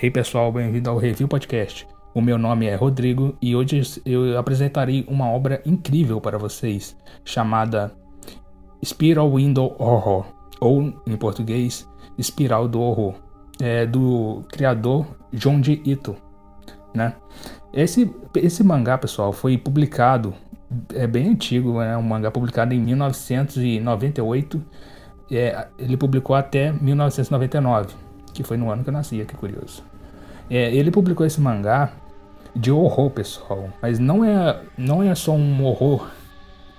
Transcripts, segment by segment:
Hey pessoal, bem-vindo ao Review Podcast. O meu nome é Rodrigo e hoje eu apresentarei uma obra incrível para vocês, chamada Spiral Window Horror, ou em português, Espiral do Horror, é do criador Junji Ito, né? Esse, esse mangá, pessoal, foi publicado, é bem antigo, é um mangá publicado em 1998, é, ele publicou até 1999 que foi no ano que eu nasci, que curioso. É, ele publicou esse mangá de horror, pessoal, mas não é, não é só um horror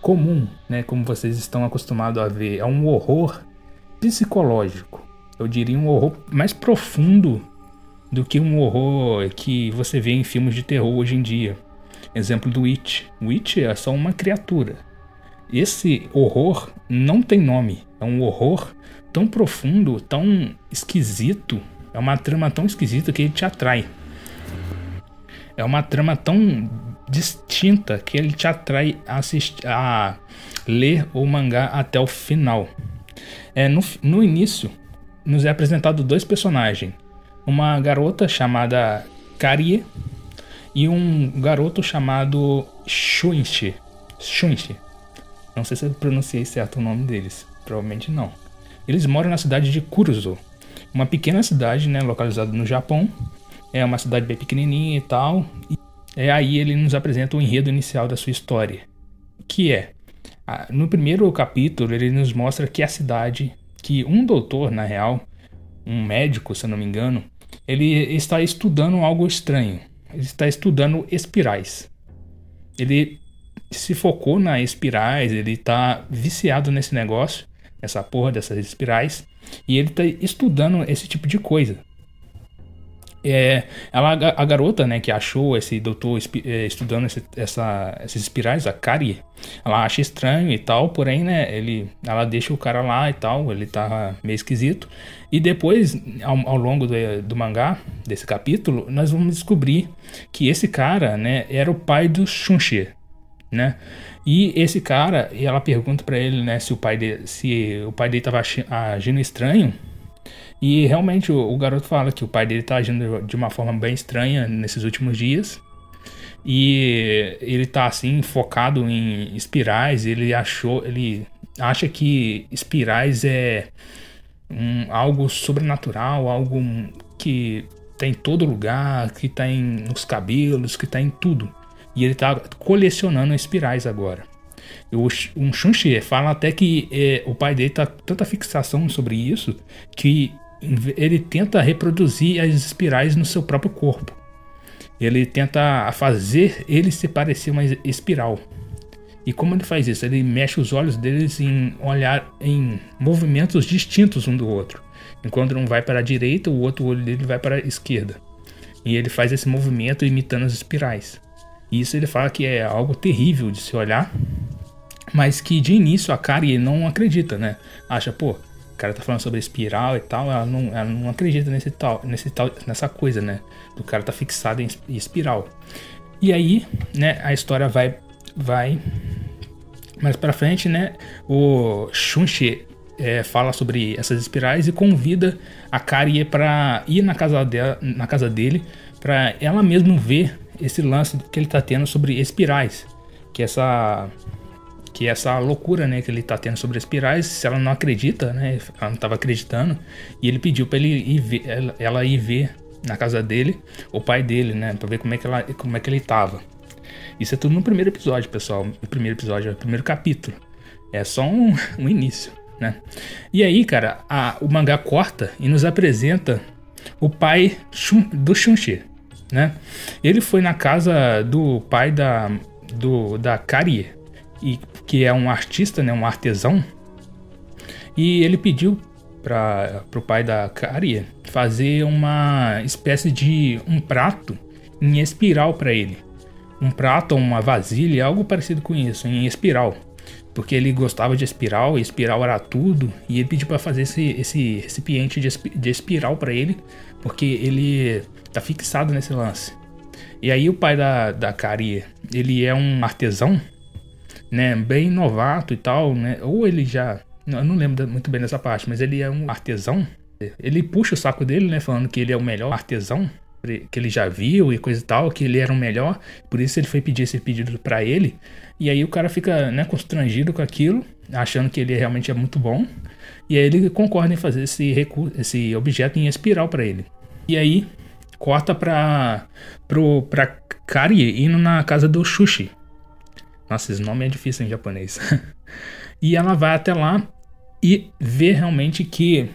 comum, né, como vocês estão acostumados a ver, é um horror psicológico. Eu diria um horror mais profundo do que um horror que você vê em filmes de terror hoje em dia. Exemplo do It. O It é só uma criatura. Esse horror não tem nome. É um horror tão profundo, tão esquisito. É uma trama tão esquisita que ele te atrai. É uma trama tão distinta que ele te atrai a, assistir, a ler o mangá até o final. É, no, no início, nos é apresentado dois personagens. Uma garota chamada Karie e um garoto chamado Shunshi. Shunshi. Não sei se eu pronunciei certo o nome deles. Provavelmente não. Eles moram na cidade de Kuruzo, uma pequena cidade, né, localizada no Japão. É uma cidade bem pequenininha e tal. E é aí ele nos apresenta o enredo inicial da sua história, que é no primeiro capítulo ele nos mostra que a cidade, que um doutor na real, um médico, se eu não me engano, ele está estudando algo estranho. Ele está estudando espirais. Ele se focou nas espirais, ele está viciado nesse negócio essa porra dessas espirais, e ele tá estudando esse tipo de coisa. É, ela, a garota, né, que achou esse doutor é, estudando esse, essa, essas espirais, a Kari, ela acha estranho e tal, porém, né, ele, ela deixa o cara lá e tal, ele tá meio esquisito. E depois, ao, ao longo do, do mangá, desse capítulo, nós vamos descobrir que esse cara, né, era o pai do Shunshi, né? E esse cara, e ela pergunta para ele, né, se o pai dele, se o pai dele tava agindo estranho. E realmente o, o, garoto fala que o pai dele tá agindo de uma forma bem estranha nesses últimos dias. E ele tá assim focado em espirais, ele achou, ele acha que espirais é um, algo sobrenatural, algo que tem tá em todo lugar, que tá em, nos cabelos, que tá em tudo. E ele tá colecionando espirais agora. O, um Shunshi fala até que é, o pai dele tá tanta fixação sobre isso que ele tenta reproduzir as espirais no seu próprio corpo. Ele tenta fazer ele se parecer uma espiral. E como ele faz isso? Ele mexe os olhos deles em olhar em movimentos distintos um do outro. Enquanto um vai para a direita, o outro olho dele vai para a esquerda. E ele faz esse movimento imitando as espirais. Isso ele fala que é algo terrível de se olhar, mas que de início a Kari não acredita, né? Acha, pô, o cara tá falando sobre espiral e tal, ela não, ela não acredita nesse tal, nesse tal, nessa coisa, né? Do cara tá fixado em espiral. E aí, né, a história vai vai mais para frente, né? O Shunshi é, fala sobre essas espirais e convida a Kari para ir na casa, dela, na casa dele para ela mesma ver esse lance que ele tá tendo sobre espirais, que essa que essa loucura, né, que ele tá tendo sobre espirais, se ela não acredita, né, ela não tava acreditando, e ele pediu para ele ir ver, ela, ir ver na casa dele, o pai dele, né, para ver como é que ela, como é que ele tava. Isso é tudo no primeiro episódio, pessoal. O primeiro episódio, o primeiro capítulo. É só um, um início, né? E aí, cara, a, o mangá corta e nos apresenta o pai do Shunshi, né? Ele foi na casa do pai da, do, da Karie, e, que é um artista, né, um artesão, e ele pediu para o pai da Karie fazer uma espécie de um prato em espiral para ele. Um prato ou uma vasilha, algo parecido com isso, em espiral. Porque ele gostava de espiral, e espiral era tudo, e ele pediu para fazer esse, esse recipiente de, de espiral para ele, porque ele tá fixado nesse lance. E aí o pai da, da Kari, ele é um artesão, né, bem novato e tal, né, ou ele já, eu não lembro muito bem dessa parte, mas ele é um artesão, Ele puxa o saco dele, né? Falando que ele é o melhor artesão que ele já viu e coisa e tal, que ele era o melhor, por isso ele foi pedir esse pedido para ele. E aí o cara fica, né, constrangido com aquilo, achando que ele realmente é muito bom. E aí ele concorda em fazer esse recurso, esse objeto em espiral para ele. E aí corta pra pro pra Kari indo na casa do Shushi. Nossa, esse nome é difícil em japonês. e ela vai até lá e vê realmente que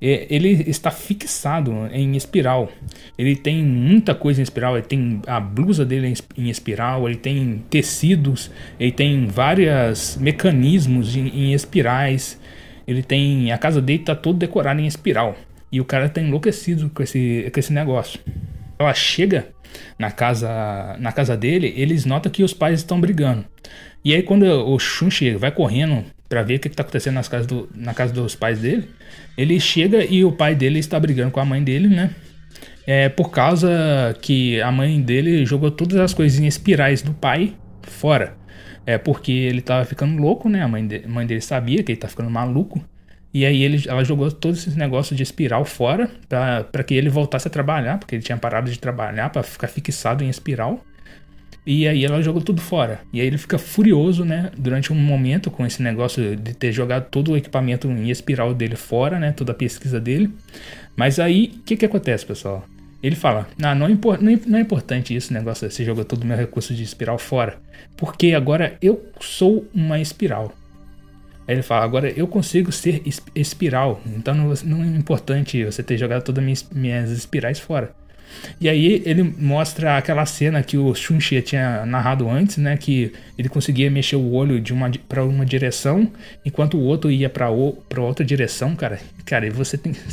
é, ele está fixado em espiral. Ele tem muita coisa em espiral. Ele tem a blusa dele em espiral. Ele tem tecidos. Ele tem vários mecanismos em, em espirais. Ele tem a casa dele está todo decorada em espiral. E o cara está enlouquecido com esse, com esse negócio. Ela chega na casa na casa dele. Eles notam que os pais estão brigando. E aí quando o Shunchi vai correndo para ver o que está acontecendo nas casas do, na casa dos pais dele, ele chega e o pai dele está brigando com a mãe dele, né? É por causa que a mãe dele jogou todas as coisinhas espirais do pai fora. É porque ele tava ficando louco, né? A mãe, de, mãe dele sabia que ele tá ficando maluco. E aí ele, ela jogou todos esses negócios de espiral fora para que ele voltasse a trabalhar, porque ele tinha parado de trabalhar para ficar fixado em espiral. E aí ela jogou tudo fora. E aí ele fica furioso, né? Durante um momento com esse negócio de ter jogado todo o equipamento em espiral dele fora, né? Toda a pesquisa dele. Mas aí, o que que acontece, pessoal? Ele fala, ah, não, é não é importante isso, negócio, você jogou todo o meu recurso de espiral fora. Porque agora eu sou uma espiral. Aí ele fala, agora eu consigo ser espiral. Então não, não é importante você ter jogado todas as minhas, espirais fora. E aí ele mostra aquela cena que o Shunxie tinha narrado antes, né, que ele conseguia mexer o olho de uma para uma direção, enquanto o outro ia para outra direção, cara. Cara, você tem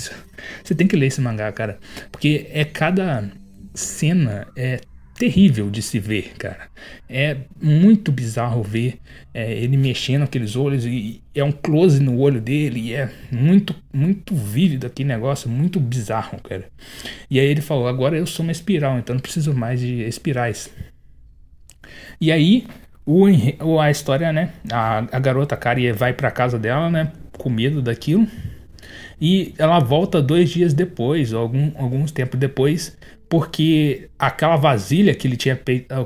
você tem que ler esse mangá, cara, porque é cada cena é terrível de se ver, cara. É muito bizarro ver é, ele mexendo aqueles olhos e é um close no olho dele e é muito, muito vívido aquele negócio, muito bizarro, cara. E aí ele falou: agora eu sou uma espiral, então não preciso mais de espirais. E aí o, a história, né? A, a garota Kari vai para casa dela, né? Com medo daquilo. E ela volta dois dias depois, algum, alguns tempos depois, porque aquela vasilha que ele tinha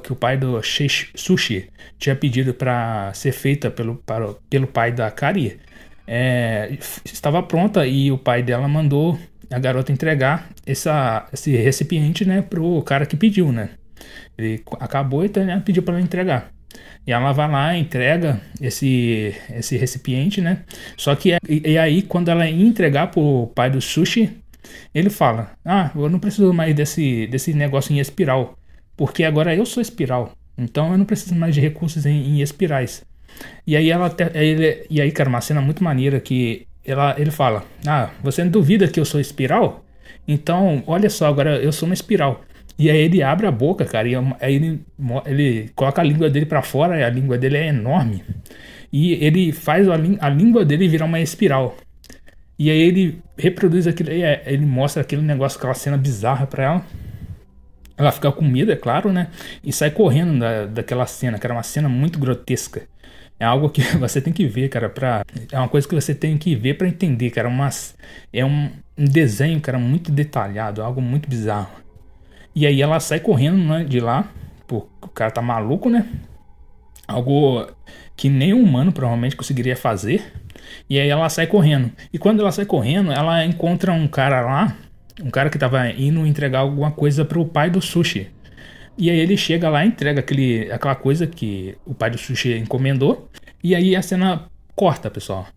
que o pai do Sushi tinha pedido para ser feita pelo, para, pelo pai da Kari é, estava pronta e o pai dela mandou a garota entregar essa, esse recipiente né, pro cara que pediu, né? Ele acabou e né, pediu para ela entregar. E ela vai lá, entrega esse, esse recipiente, né? Só que e, e aí, quando ela entregar pro pai do sushi, ele fala: Ah, eu não preciso mais desse, desse negócio em espiral, porque agora eu sou espiral. Então eu não preciso mais de recursos em, em espirais. E aí ela ele, e aí, cara, uma cena muito maneira que ela, ele fala: Ah, você não duvida que eu sou espiral? Então, olha só, agora eu sou uma espiral. E aí ele abre a boca, cara, e aí ele, ele coloca a língua dele para fora, e a língua dele é enorme. E ele faz a, a língua dele virar uma espiral. E aí ele reproduz aquilo, é, ele mostra aquele negócio, aquela cena bizarra pra ela. Ela fica com medo, é claro, né? E sai correndo da, daquela cena, que era uma cena muito grotesca. É algo que você tem que ver, cara, pra... É uma coisa que você tem que ver para entender, cara. Mas é um, um desenho, cara, muito detalhado, algo muito bizarro. E aí ela sai correndo né, de lá, pô, o cara tá maluco, né? Algo que nem um humano provavelmente conseguiria fazer. E aí ela sai correndo. E quando ela sai correndo, ela encontra um cara lá, um cara que tava indo entregar alguma coisa pro pai do sushi. E aí ele chega lá entrega aquele, aquela coisa que o pai do sushi encomendou. E aí a cena corta, pessoal.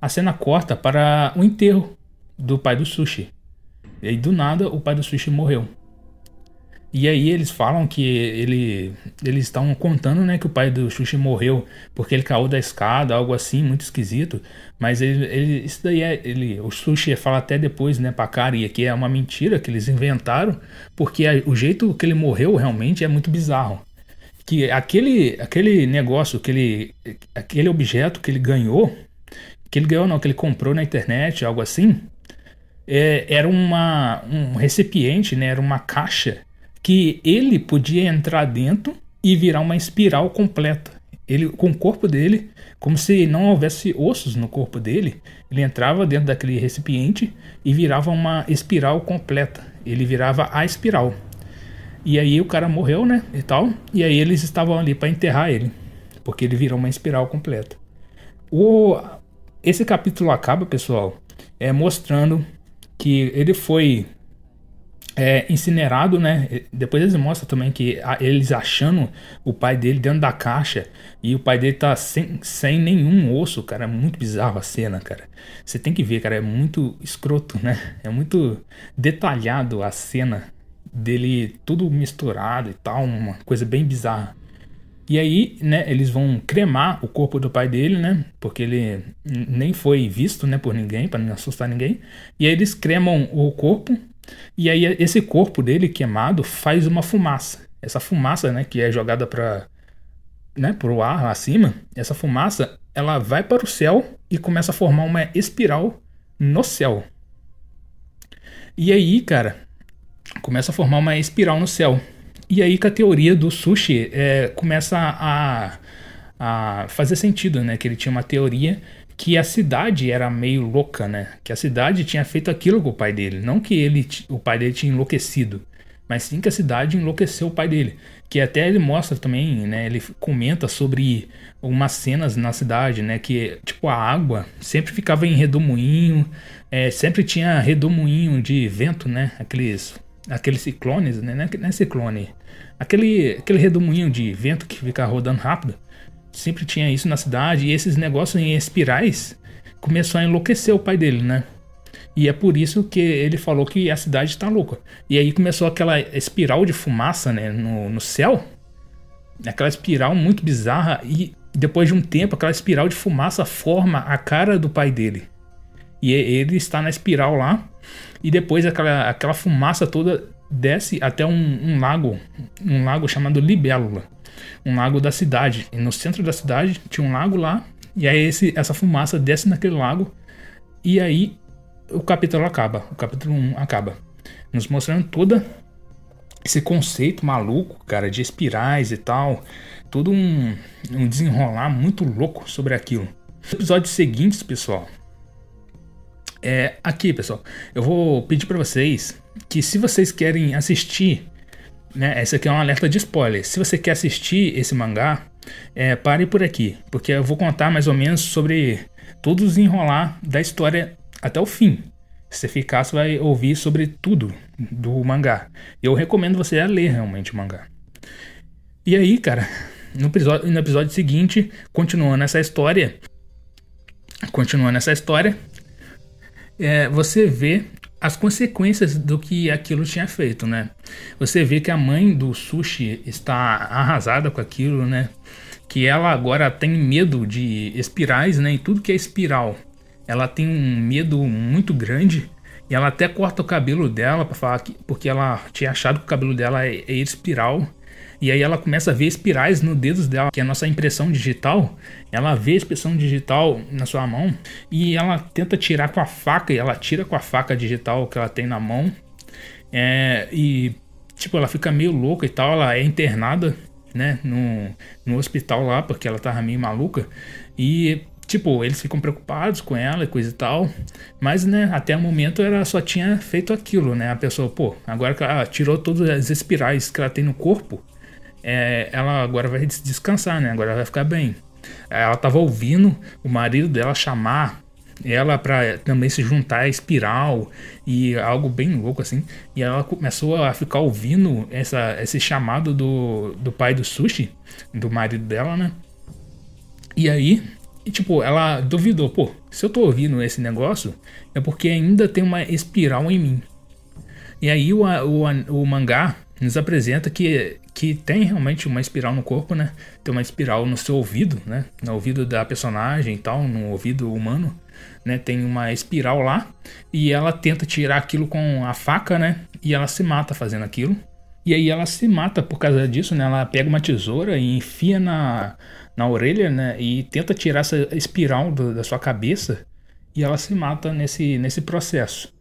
A cena corta para o enterro do pai do sushi. E aí do nada o pai do sushi morreu. E aí eles falam que ele, eles estão contando, né, que o pai do Xuxi morreu porque ele caiu da escada, algo assim, muito esquisito. Mas ele, ele isso daí é, ele, o Xuxi fala até depois, né, pra Kari, que é uma mentira que eles inventaram, porque a, o jeito que ele morreu realmente é muito bizarro. Que aquele, aquele negócio, aquele, aquele objeto que ele ganhou, que ele ganhou não, que ele comprou na internet, algo assim, é, era uma, um recipiente, né, era uma caixa que ele podia entrar dentro e virar uma espiral completa. ele com o corpo dele, como se não houvesse ossos no corpo dele, ele entrava dentro daquele recipiente e virava uma espiral completa. Ele virava a espiral. E aí o cara morreu, né? E tal. E aí eles estavam ali para enterrar ele, porque ele virou uma espiral completa. O esse capítulo acaba, pessoal, é mostrando que ele foi é, incinerado, né? Depois eles mostram também que eles achando o pai dele dentro da caixa e o pai dele tá sem, sem nenhum osso, cara. É muito bizarro a cena, cara. Você tem que ver, cara. É muito escroto, né? É muito detalhado a cena dele tudo misturado e tal, uma coisa bem bizarra. E aí, né, eles vão cremar o corpo do pai dele, né? Porque ele nem foi visto, né, por ninguém, para não assustar ninguém. E aí eles cremam o corpo e aí esse corpo dele queimado faz uma fumaça. Essa fumaça, né, que é jogada para né, pro ar acima, essa fumaça, ela vai para o céu e começa a formar uma espiral no céu. E aí, cara, começa a formar uma espiral no céu. E aí que a teoria do sushi é, começa a, a fazer sentido, né? Que ele tinha uma teoria que a cidade era meio louca, né? Que a cidade tinha feito aquilo com o pai dele. Não que ele, o pai dele tinha enlouquecido, mas sim que a cidade enlouqueceu o pai dele. Que até ele mostra também, né? Ele comenta sobre umas cenas na cidade, né? Que tipo a água sempre ficava em redemoinho, é, sempre tinha redemoinho de vento, né? Aqueles, aqueles ciclones, né? Não é ciclone, aquele, aquele redemoinho de vento que fica rodando rápido sempre tinha isso na cidade, e esses negócios em espirais começou a enlouquecer o pai dele, né? E é por isso que ele falou que a cidade está louca. E aí começou aquela espiral de fumaça né, no, no céu, aquela espiral muito bizarra, e depois de um tempo, aquela espiral de fumaça forma a cara do pai dele. E ele está na espiral lá, e depois aquela, aquela fumaça toda desce até um, um lago, um lago chamado Libélula um lago da cidade. E no centro da cidade tinha um lago lá, e aí esse, essa fumaça desce naquele lago, e aí o capítulo acaba. O capítulo 1 acaba. Nos mostrando toda esse conceito maluco, cara, de espirais e tal. Todo um, um desenrolar muito louco sobre aquilo. Episódios seguintes, pessoal. É aqui, pessoal. Eu vou pedir para vocês que se vocês querem assistir né? Esse aqui é um alerta de spoiler. Se você quer assistir esse mangá, é, pare por aqui, porque eu vou contar mais ou menos sobre todo o desenrolar da história até o fim. Se você ficar, você vai ouvir sobre tudo do mangá. Eu recomendo você a ler realmente o mangá. E aí, cara, no episódio, no episódio seguinte, continuando essa história, continuando essa história, é, você vê as consequências do que aquilo tinha feito, né? Você vê que a mãe do sushi está arrasada com aquilo, né? Que ela agora tem medo de espirais, né? E tudo que é espiral, ela tem um medo muito grande. E ela até corta o cabelo dela para falar que porque ela tinha achado que o cabelo dela é, é espiral e aí ela começa a ver espirais no dedos dela, que é a nossa impressão digital. Ela vê a impressão digital na sua mão e ela tenta tirar com a faca, e ela tira com a faca digital que ela tem na mão. É, e tipo, ela fica meio louca e tal, ela é internada, né, no, no hospital lá, porque ela tava meio maluca. E tipo, eles ficam preocupados com ela e coisa e tal. Mas, né, até o momento ela só tinha feito aquilo, né? A pessoa, pô, agora que ela tirou todas as espirais que ela tem no corpo, é, ela agora vai descansar, né? Agora ela vai ficar bem. Ela tava ouvindo o marido dela chamar ela para também se juntar à espiral e algo bem louco assim. E ela começou a ficar ouvindo essa, esse chamado do, do pai do sushi, do marido dela, né? E aí, e, tipo, ela duvidou, pô, se eu tô ouvindo esse negócio, é porque ainda tem uma espiral em mim. E aí o, o, o mangá nos apresenta que, que tem realmente uma espiral no corpo, né? Tem uma espiral no seu ouvido, né? No ouvido da personagem e tal, no ouvido humano, né? Tem uma espiral lá e ela tenta tirar aquilo com a faca, né? E ela se mata fazendo aquilo. E aí ela se mata por causa disso, né? Ela pega uma tesoura e enfia na, na orelha, né? E tenta tirar essa espiral do, da sua cabeça e ela se mata nesse, nesse processo.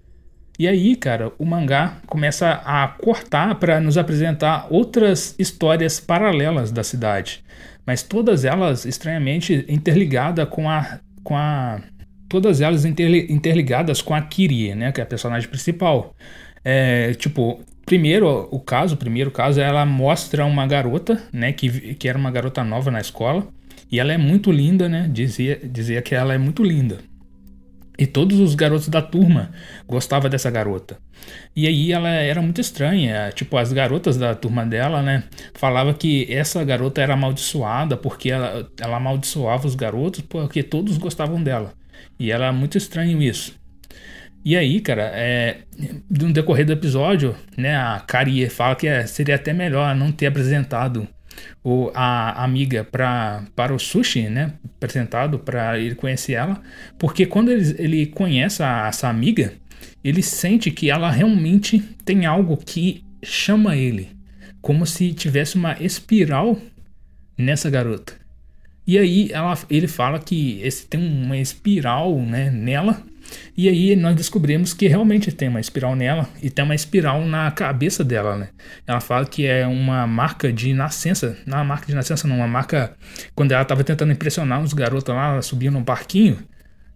E aí, cara, o mangá começa a cortar para nos apresentar outras histórias paralelas da cidade. mas todas elas estranhamente interligadas com a com a todas elas interligadas com a Kirie, né, que é a personagem principal. É, tipo, primeiro o caso, o primeiro caso, ela mostra uma garota, né, que, que era uma garota nova na escola, e ela é muito linda, né, dizia, dizia que ela é muito linda. E todos os garotos da turma gostavam dessa garota. E aí ela era muito estranha. Tipo, as garotas da turma dela, né? Falava que essa garota era amaldiçoada porque ela, ela amaldiçoava os garotos porque todos gostavam dela. E era muito estranho isso. E aí, cara, é, no decorrer do episódio, né, a Kari fala que é, seria até melhor não ter apresentado o, a amiga pra, para o sushi, né? Apresentado para ele conhecer ela. Porque quando ele, ele conhece a, essa amiga, ele sente que ela realmente tem algo que chama ele. Como se tivesse uma espiral nessa garota. E aí ela, ele fala que esse tem uma espiral né, nela e aí nós descobrimos que realmente tem uma espiral nela e tem uma espiral na cabeça dela, né? Ela fala que é uma marca de nascença, não uma marca de nascença, não, uma marca quando ela estava tentando impressionar uns garotos lá, ela subiu num parquinho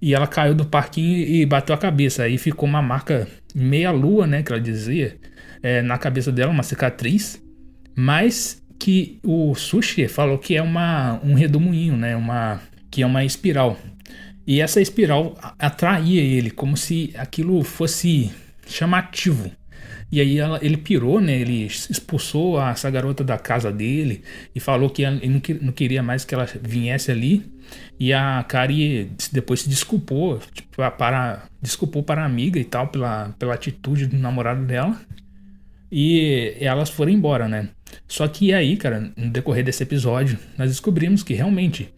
e ela caiu do parquinho e bateu a cabeça. Aí ficou uma marca meia lua, né, que ela dizia, é, na cabeça dela, uma cicatriz, mas que o sushi falou que é uma um redemoinho, né, uma que é uma espiral. E essa espiral atraía ele, como se aquilo fosse chamativo. E aí ela, ele pirou, né? Ele expulsou essa garota da casa dele e falou que ele não, não queria mais que ela viesse ali. E a Kari depois se desculpou, tipo, para, desculpou para a amiga e tal pela, pela atitude do namorado dela. E elas foram embora, né? Só que aí, cara, no decorrer desse episódio, nós descobrimos que realmente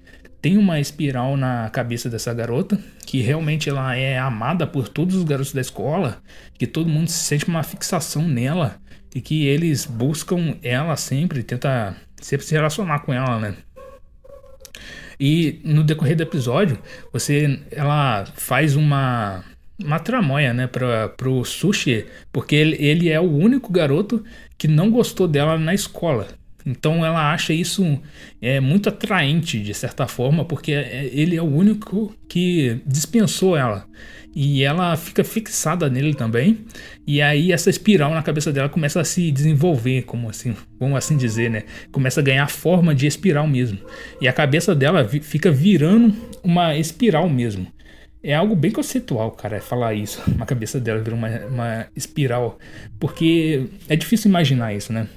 tem uma espiral na cabeça dessa garota, que realmente ela é amada por todos os garotos da escola, que todo mundo se sente uma fixação nela e que eles buscam ela sempre, tenta sempre se relacionar com ela, né? E no decorrer do episódio, você ela faz uma uma tramóia, né, para pro Sushi, porque ele, ele é o único garoto que não gostou dela na escola. Então ela acha isso é, muito atraente de certa forma, porque é, ele é o único que dispensou ela. E ela fica fixada nele também. E aí essa espiral na cabeça dela começa a se desenvolver, como assim, vamos assim dizer, né? Começa a ganhar forma de espiral mesmo. E a cabeça dela fica virando uma espiral mesmo. É algo bem conceitual, cara, falar isso. Uma cabeça dela vira uma, uma espiral. Porque é difícil imaginar isso, né?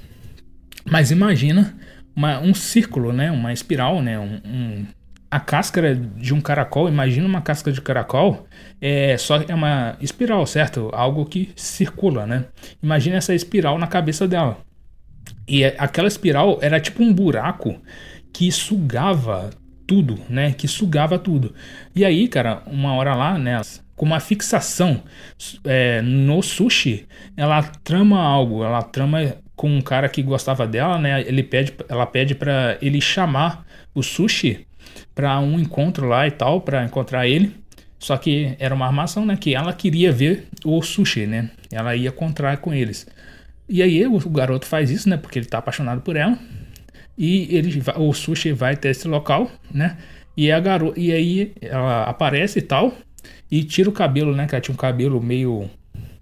Mas imagina uma, um círculo, né? Uma espiral, né? Um, um, a casca de um caracol, imagina uma casca de caracol, é só é uma espiral, certo? Algo que circula, né? Imagina essa espiral na cabeça dela. E é, aquela espiral era tipo um buraco que sugava tudo, né? Que sugava tudo. E aí, cara, uma hora lá, né? Com uma fixação é, no sushi, ela trama algo, ela trama com um cara que gostava dela, né? Ele pede, ela pede para ele chamar o Sushi para um encontro lá e tal, para encontrar ele. Só que era uma armação, né? Que ela queria ver o Sushi, né? Ela ia encontrar com eles. E aí o garoto faz isso, né? Porque ele tá apaixonado por ela. E ele, o Sushi vai até esse local, né? E a garota, e aí ela aparece e tal e tira o cabelo, né? Que ela tinha um cabelo meio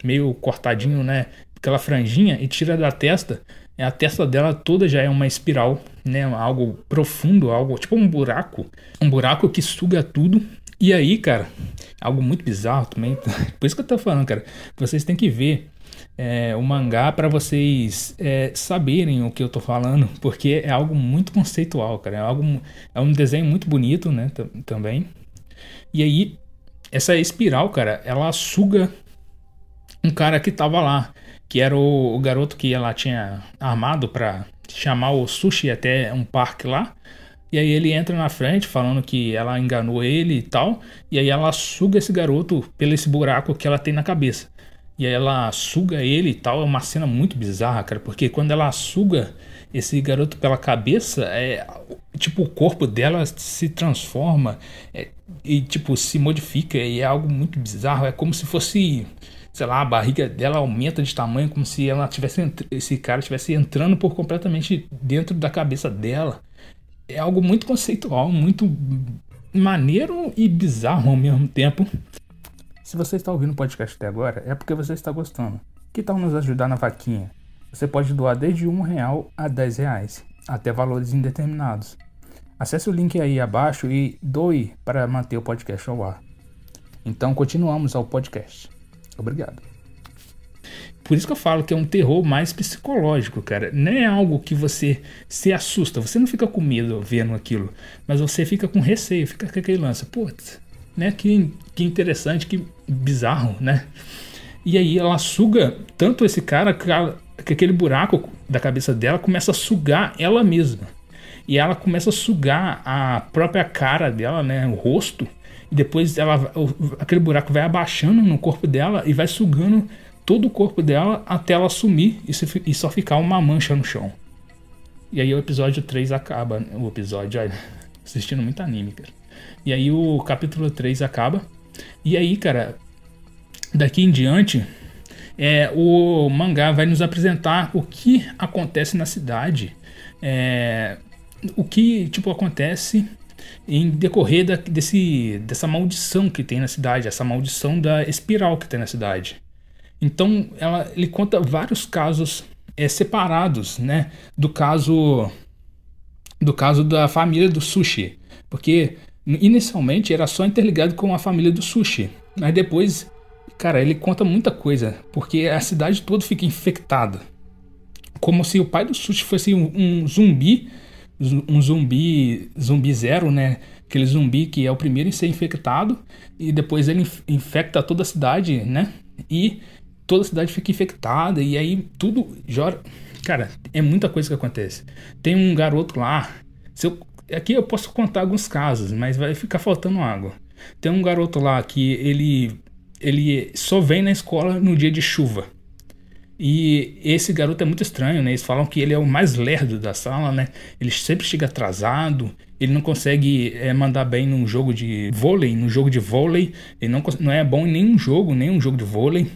meio cortadinho, né? Aquela franjinha e tira da testa, a testa dela toda já é uma espiral, né? Algo profundo, algo tipo um buraco, um buraco que suga tudo. E aí, cara, algo muito bizarro também. Por isso que eu tô falando, cara. Vocês têm que ver é, o mangá para vocês é, saberem o que eu tô falando, porque é algo muito conceitual, cara. É algo, é um desenho muito bonito, né? Também. E aí, essa espiral, cara, ela suga um cara que tava lá que era o, o garoto que ela tinha armado para chamar o sushi até um parque lá. E aí ele entra na frente falando que ela enganou ele e tal. E aí ela suga esse garoto pelo esse buraco que ela tem na cabeça. E aí ela suga ele e tal. É uma cena muito bizarra, cara. Porque quando ela suga esse garoto pela cabeça, é tipo o corpo dela se transforma é, e tipo se modifica. E é algo muito bizarro. É como se fosse sei lá, a barriga dela aumenta de tamanho como se ela tivesse esse cara tivesse entrando por completamente dentro da cabeça dela. é algo muito conceitual, muito maneiro e bizarro ao mesmo tempo. Se você está ouvindo o podcast até agora, é porque você está gostando. Que tal nos ajudar na vaquinha? Você pode doar desde um real a 10 reais, até valores indeterminados. Acesse o link aí abaixo e doe para manter o podcast ao ar. Então continuamos ao podcast. Obrigado. Por isso que eu falo que é um terror mais psicológico, cara. Não é algo que você se assusta. Você não fica com medo vendo aquilo. Mas você fica com receio, fica com aquele lance. Putz, né? Que, que interessante, que bizarro, né? E aí ela suga tanto esse cara que, ela, que aquele buraco da cabeça dela começa a sugar ela mesma. E ela começa a sugar a própria cara dela, né? O rosto. E depois ela, aquele buraco vai abaixando no corpo dela e vai sugando todo o corpo dela até ela sumir e, só ficar uma mancha no chão. E aí o episódio 3 acaba. O episódio, olha, assistindo muito anime, cara. E aí o capítulo 3 acaba. E aí, cara, daqui em diante, é, o mangá vai nos apresentar o que acontece na cidade. É, o que, tipo, acontece em decorrer da, desse, dessa maldição que tem na cidade, essa maldição da espiral que tem na cidade. Então, ela, ele conta vários casos é, separados, né, do caso do caso da família do Sushi, porque inicialmente era só interligado com a família do Sushi, mas depois, cara, ele conta muita coisa, porque a cidade toda fica infectada, como se o pai do Sushi fosse um, um zumbi, um zumbi, zumbi zero, né? Aquele zumbi que é o primeiro em ser infectado e depois ele infecta toda a cidade, né? E toda a cidade fica infectada e aí tudo jora. Cara, é muita coisa que acontece. Tem um garoto lá. Eu, aqui eu posso contar alguns casos, mas vai ficar faltando água. Tem um garoto lá que ele ele só vem na escola no dia de chuva. E esse garoto é muito estranho, né? Eles falam que ele é o mais lerdo da sala, né? Ele sempre chega atrasado, ele não consegue é, mandar bem num jogo de vôlei, no jogo de vôlei, ele não, não é bom em nenhum jogo, nenhum jogo de vôlei.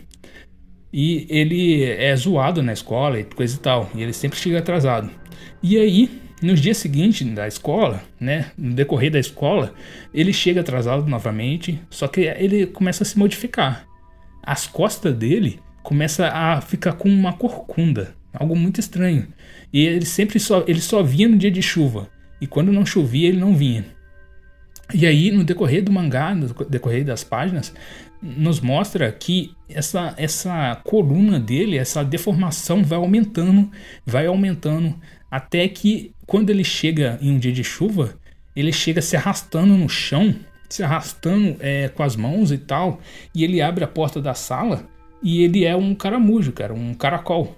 E ele é zoado na escola e coisa e tal. E ele sempre chega atrasado. E aí, nos dias seguintes da escola, né, no decorrer da escola, ele chega atrasado novamente, só que ele começa a se modificar. As costas dele começa a ficar com uma corcunda, algo muito estranho. E ele sempre só ele só vinha no dia de chuva, e quando não chovia ele não vinha. E aí, no decorrer do mangá, no decorrer das páginas, nos mostra que essa, essa coluna dele, essa deformação vai aumentando, vai aumentando, até que quando ele chega em um dia de chuva, ele chega se arrastando no chão, se arrastando é, com as mãos e tal, e ele abre a porta da sala e ele é um caramujo, cara, um caracol.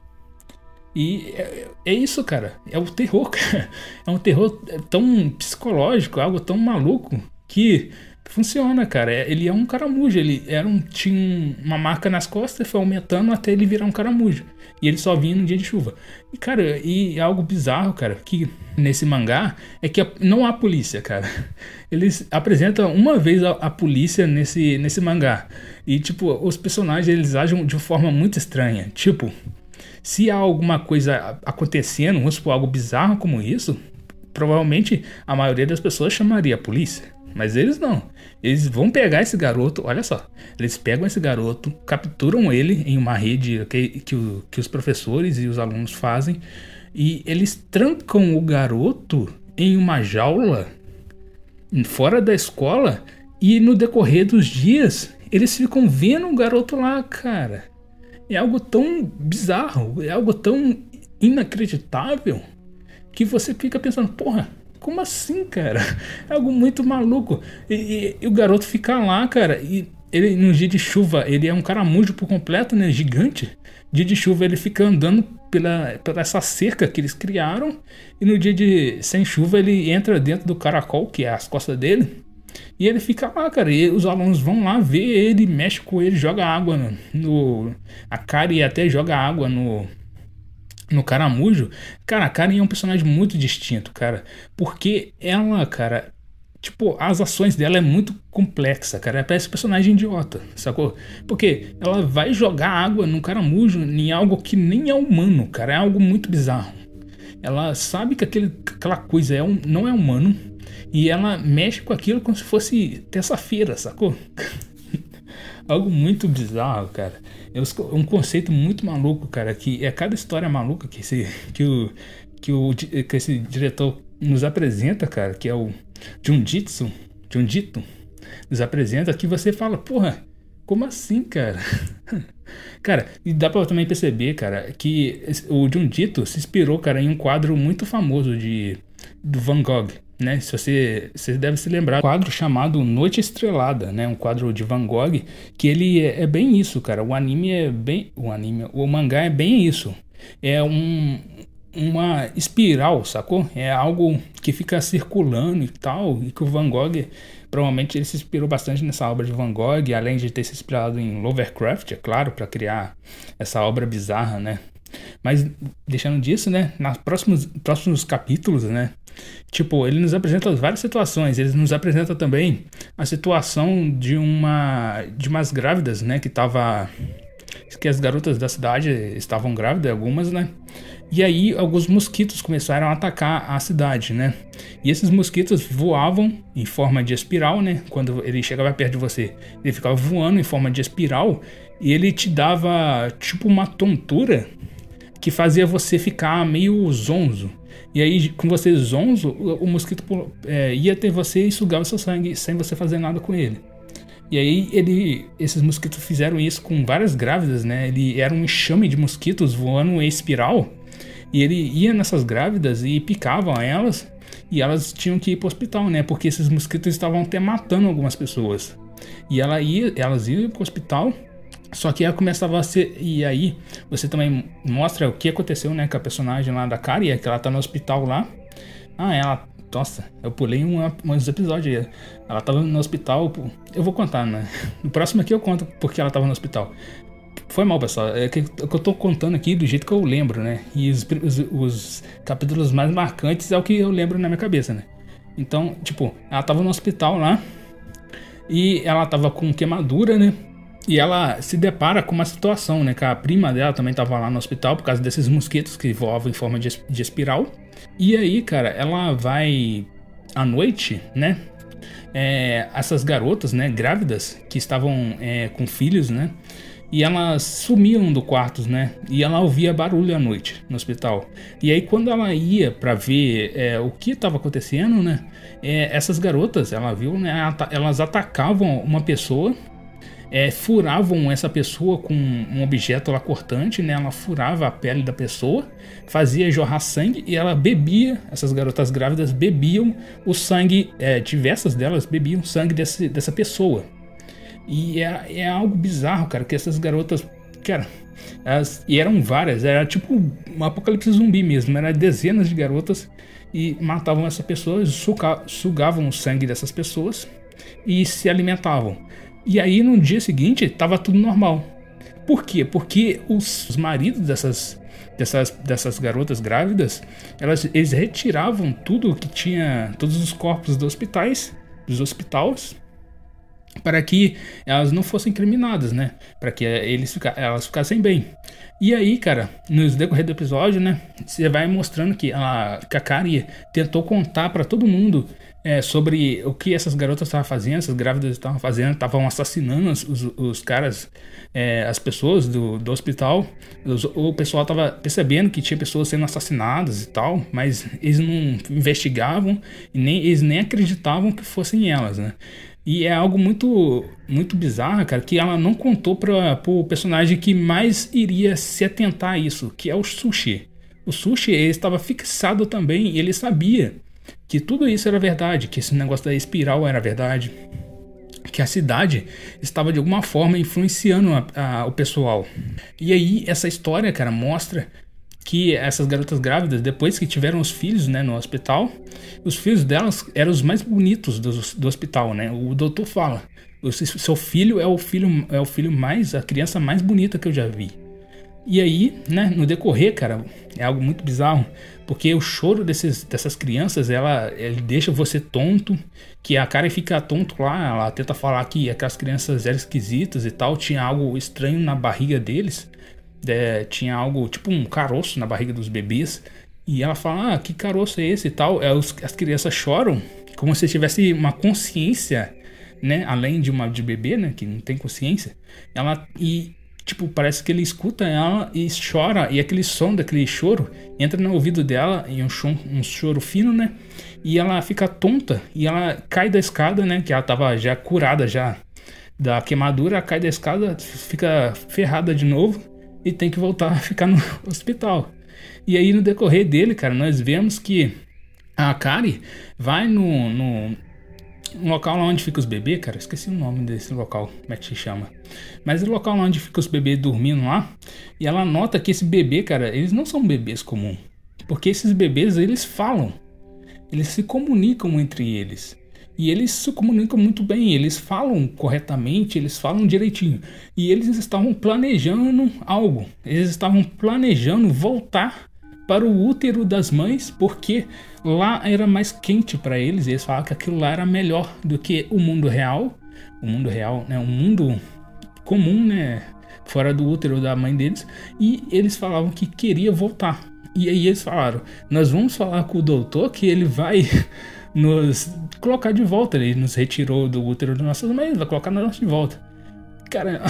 E é, é, isso, cara. É o terror, cara. É um terror tão psicológico, algo tão maluco que funciona, cara. É, ele é um caramujo. Ele era um, tinha uma marca nas costas e foi aumentando até ele virar um caramujo. E ele só vinha no dia de chuva. E, cara, e algo bizarro, cara, que nesse mangá é que não há polícia, cara. Eles apresentam uma vez a, a polícia nesse, nesse mangá. E, tipo, os personagens eles agem de forma muito estranha. Tipo, se há alguma coisa acontecendo, vamos supor, algo bizarro como isso, provavelmente a maioria das pessoas chamaria a polícia. Mas eles não. Eles vão pegar esse garoto, olha só. Eles pegam esse garoto, capturam ele em uma rede que, que, que os professores e os alunos fazem, e eles trancam o garoto em uma jaula fora da escola, e no decorrer dos dias eles ficam vendo o garoto lá, cara é algo tão bizarro, é algo tão inacreditável que você fica pensando, porra, como assim, cara? É algo muito maluco. E, e, e, o garoto fica lá, cara, e ele no dia de chuva, ele é um caramujo por completo, né? Gigante. Dia de chuva ele fica andando pela, pela essa cerca que eles criaram, e no dia de sem chuva ele entra dentro do caracol, que é as costas dele, e ele fica lá, cara. E os alunos vão lá ver ele, mexe com ele, joga água no. no a Kari até joga água no. No Caramujo. Cara, a Karen é um personagem muito distinto, cara. Porque ela, cara. Tipo, as ações dela é muito complexa, cara. Ela parece um personagem idiota, sacou? Porque ela vai jogar água no caramujo em algo que nem é humano, cara. É algo muito bizarro. ela sabe que aquele, aquela coisa é um, não é humano e ela mexe com aquilo como se fosse terça-feira, sacou? Algo muito bizarro, cara. É um conceito muito maluco, cara, que é cada história maluca que esse, que o, que o que esse diretor nos apresenta, cara, que é o Junjitsu, Junjito, nos apresenta que você fala, porra, como assim, cara? cara, e dá pra também perceber, cara, que o Junjito se inspirou, cara, em um quadro muito famoso de do Van Gogh, né? Se você, você deve se lembrar, um quadro chamado Noite Estrelada, né? Um quadro de Van Gogh que ele é, é bem isso, cara. O anime é bem, o anime, o mangá é bem isso. É um uma espiral, sacou? É algo que fica circulando e tal, e que o Van Gogh provavelmente ele se inspirou bastante nessa obra de Van Gogh, além de ter se inspirado em Lovecraft, é claro, para criar essa obra bizarra, né? Mas deixando disso, né, nos próximos, próximos capítulos, né, tipo, ele nos apresenta várias situações, ele nos apresenta também a situação de uma de umas grávidas, né, que tava que as garotas da cidade estavam grávidas, algumas, né? E aí alguns mosquitos começaram a atacar a cidade, né? E esses mosquitos voavam em forma de espiral, né? Quando ele chegava perto de você, ele ficava voando em forma de espiral e ele te dava tipo uma tontura que fazia você ficar meio zonzo. E aí, com você zonzo, o mosquito é, ia ter você e sugava seu sangue sem você fazer nada com ele. E aí ele, esses mosquitos fizeram isso com várias grávidas, né? Ele era um enxame de mosquitos voando em espiral. E ele ia nessas grávidas e picavam elas e elas tinham que ir para o hospital, né? Porque esses mosquitos estavam até matando algumas pessoas. E ela ia, elas iam para o hospital só que ela começava a ser. E aí, você também mostra o que aconteceu, né, com a personagem lá da Kari, que ela tá no hospital lá. Ah, ela. Nossa, eu pulei um, uns episódios. Ela tava no hospital. Eu vou contar, né? No próximo aqui eu conto porque ela tava no hospital. Foi mal, pessoal. É que, é que eu tô contando aqui do jeito que eu lembro, né? E os, os, os capítulos mais marcantes é o que eu lembro na minha cabeça, né? Então, tipo, ela tava no hospital lá. E ela tava com queimadura, né? E ela se depara com uma situação, né? Que a prima dela também estava lá no hospital por causa desses mosquitos que voavam em forma de, de espiral. E aí, cara, ela vai à noite, né? É, essas garotas, né, grávidas, que estavam é, com filhos, né? E elas sumiam do quarto, né? E ela ouvia barulho à noite no hospital. E aí, quando ela ia para ver é, o que estava acontecendo, né? É, essas garotas, ela viu, né? Elas atacavam uma pessoa é, furavam essa pessoa com um objeto lá cortante, né? Ela furava a pele da pessoa, fazia jorrar sangue e ela bebia, essas garotas grávidas bebiam o sangue, é, diversas delas bebiam sangue desse, dessa pessoa. E é, é algo bizarro, cara, que essas garotas, cara, elas, e eram várias, era tipo um apocalipse zumbi mesmo, era dezenas de garotas e matavam essa pessoa, sugavam o sangue dessas pessoas e se alimentavam. E aí no dia seguinte tava tudo normal. Por quê? Porque os, os maridos dessas, dessas, dessas garotas grávidas, elas, eles retiravam tudo que tinha, todos os corpos dos hospitais, dos hospitais, para que elas não fossem incriminadas, né? Para que eles fica, elas ficassem bem. E aí, cara, no decorrer do episódio, né? Você vai mostrando que a, que a Kari tentou contar para todo mundo é, sobre o que essas garotas estavam fazendo, essas grávidas estavam fazendo, estavam assassinando os, os caras, é, as pessoas do, do hospital. Os, o pessoal estava percebendo que tinha pessoas sendo assassinadas e tal, mas eles não investigavam e nem, eles nem acreditavam que fossem elas, né? E é algo muito muito bizarro, cara, que ela não contou para o personagem que mais iria se atentar a isso, que é o Sushi. O Sushi ele estava fixado também ele sabia que tudo isso era verdade, que esse negócio da espiral era verdade, que a cidade estava de alguma forma influenciando a, a, o pessoal. E aí essa história, cara, mostra que essas garotas grávidas, depois que tiveram os filhos, né, no hospital, os filhos delas eram os mais bonitos do, do hospital, né? O doutor fala, seu filho é o filho é o filho mais a criança mais bonita que eu já vi. E aí, né, no decorrer, cara, é algo muito bizarro, porque o choro desses, dessas crianças, ela, ele deixa você tonto, que a cara fica tonto lá, ela tenta falar que aquelas crianças eram esquisitas e tal, tinha algo estranho na barriga deles, é, tinha algo, tipo um caroço na barriga dos bebês, E ela fala, ah, que caroço é esse e tal. É, os, as crianças choram como se tivesse uma consciência, né? Além de uma de bebê, né? Que não tem consciência. Ela e tipo parece que ele escuta ela e chora e aquele som daquele choro entra no ouvido dela e um, chum, um choro fino, né? E ela fica tonta e ela cai da escada, né? Que ela tava já curada já da queimadura, cai da escada, fica ferrada de novo e tem que voltar a ficar no hospital. E aí no decorrer dele, cara, nós vemos que a Kari vai no, no, no local onde fica os bebês, cara, esqueci o nome desse local, como é que se chama. Mas o local onde fica os bebês dormindo lá, e ela nota que esse bebê, cara, eles não são bebês comuns. Porque esses bebês, eles falam. Eles se comunicam entre eles. E eles se comunicam muito bem, eles falam corretamente, eles falam direitinho. E eles estavam planejando algo. Eles estavam planejando voltar para o útero das mães, porque lá era mais quente para eles. E eles falavam que aquilo lá era melhor do que o mundo real. O mundo real, né? O mundo comum, né? Fora do útero da mãe deles. E eles falavam que queria voltar. E aí eles falaram: Nós vamos falar com o doutor que ele vai nos colocar de volta. Ele nos retirou do útero das nossas mães, vai colocar nós de volta. Cara,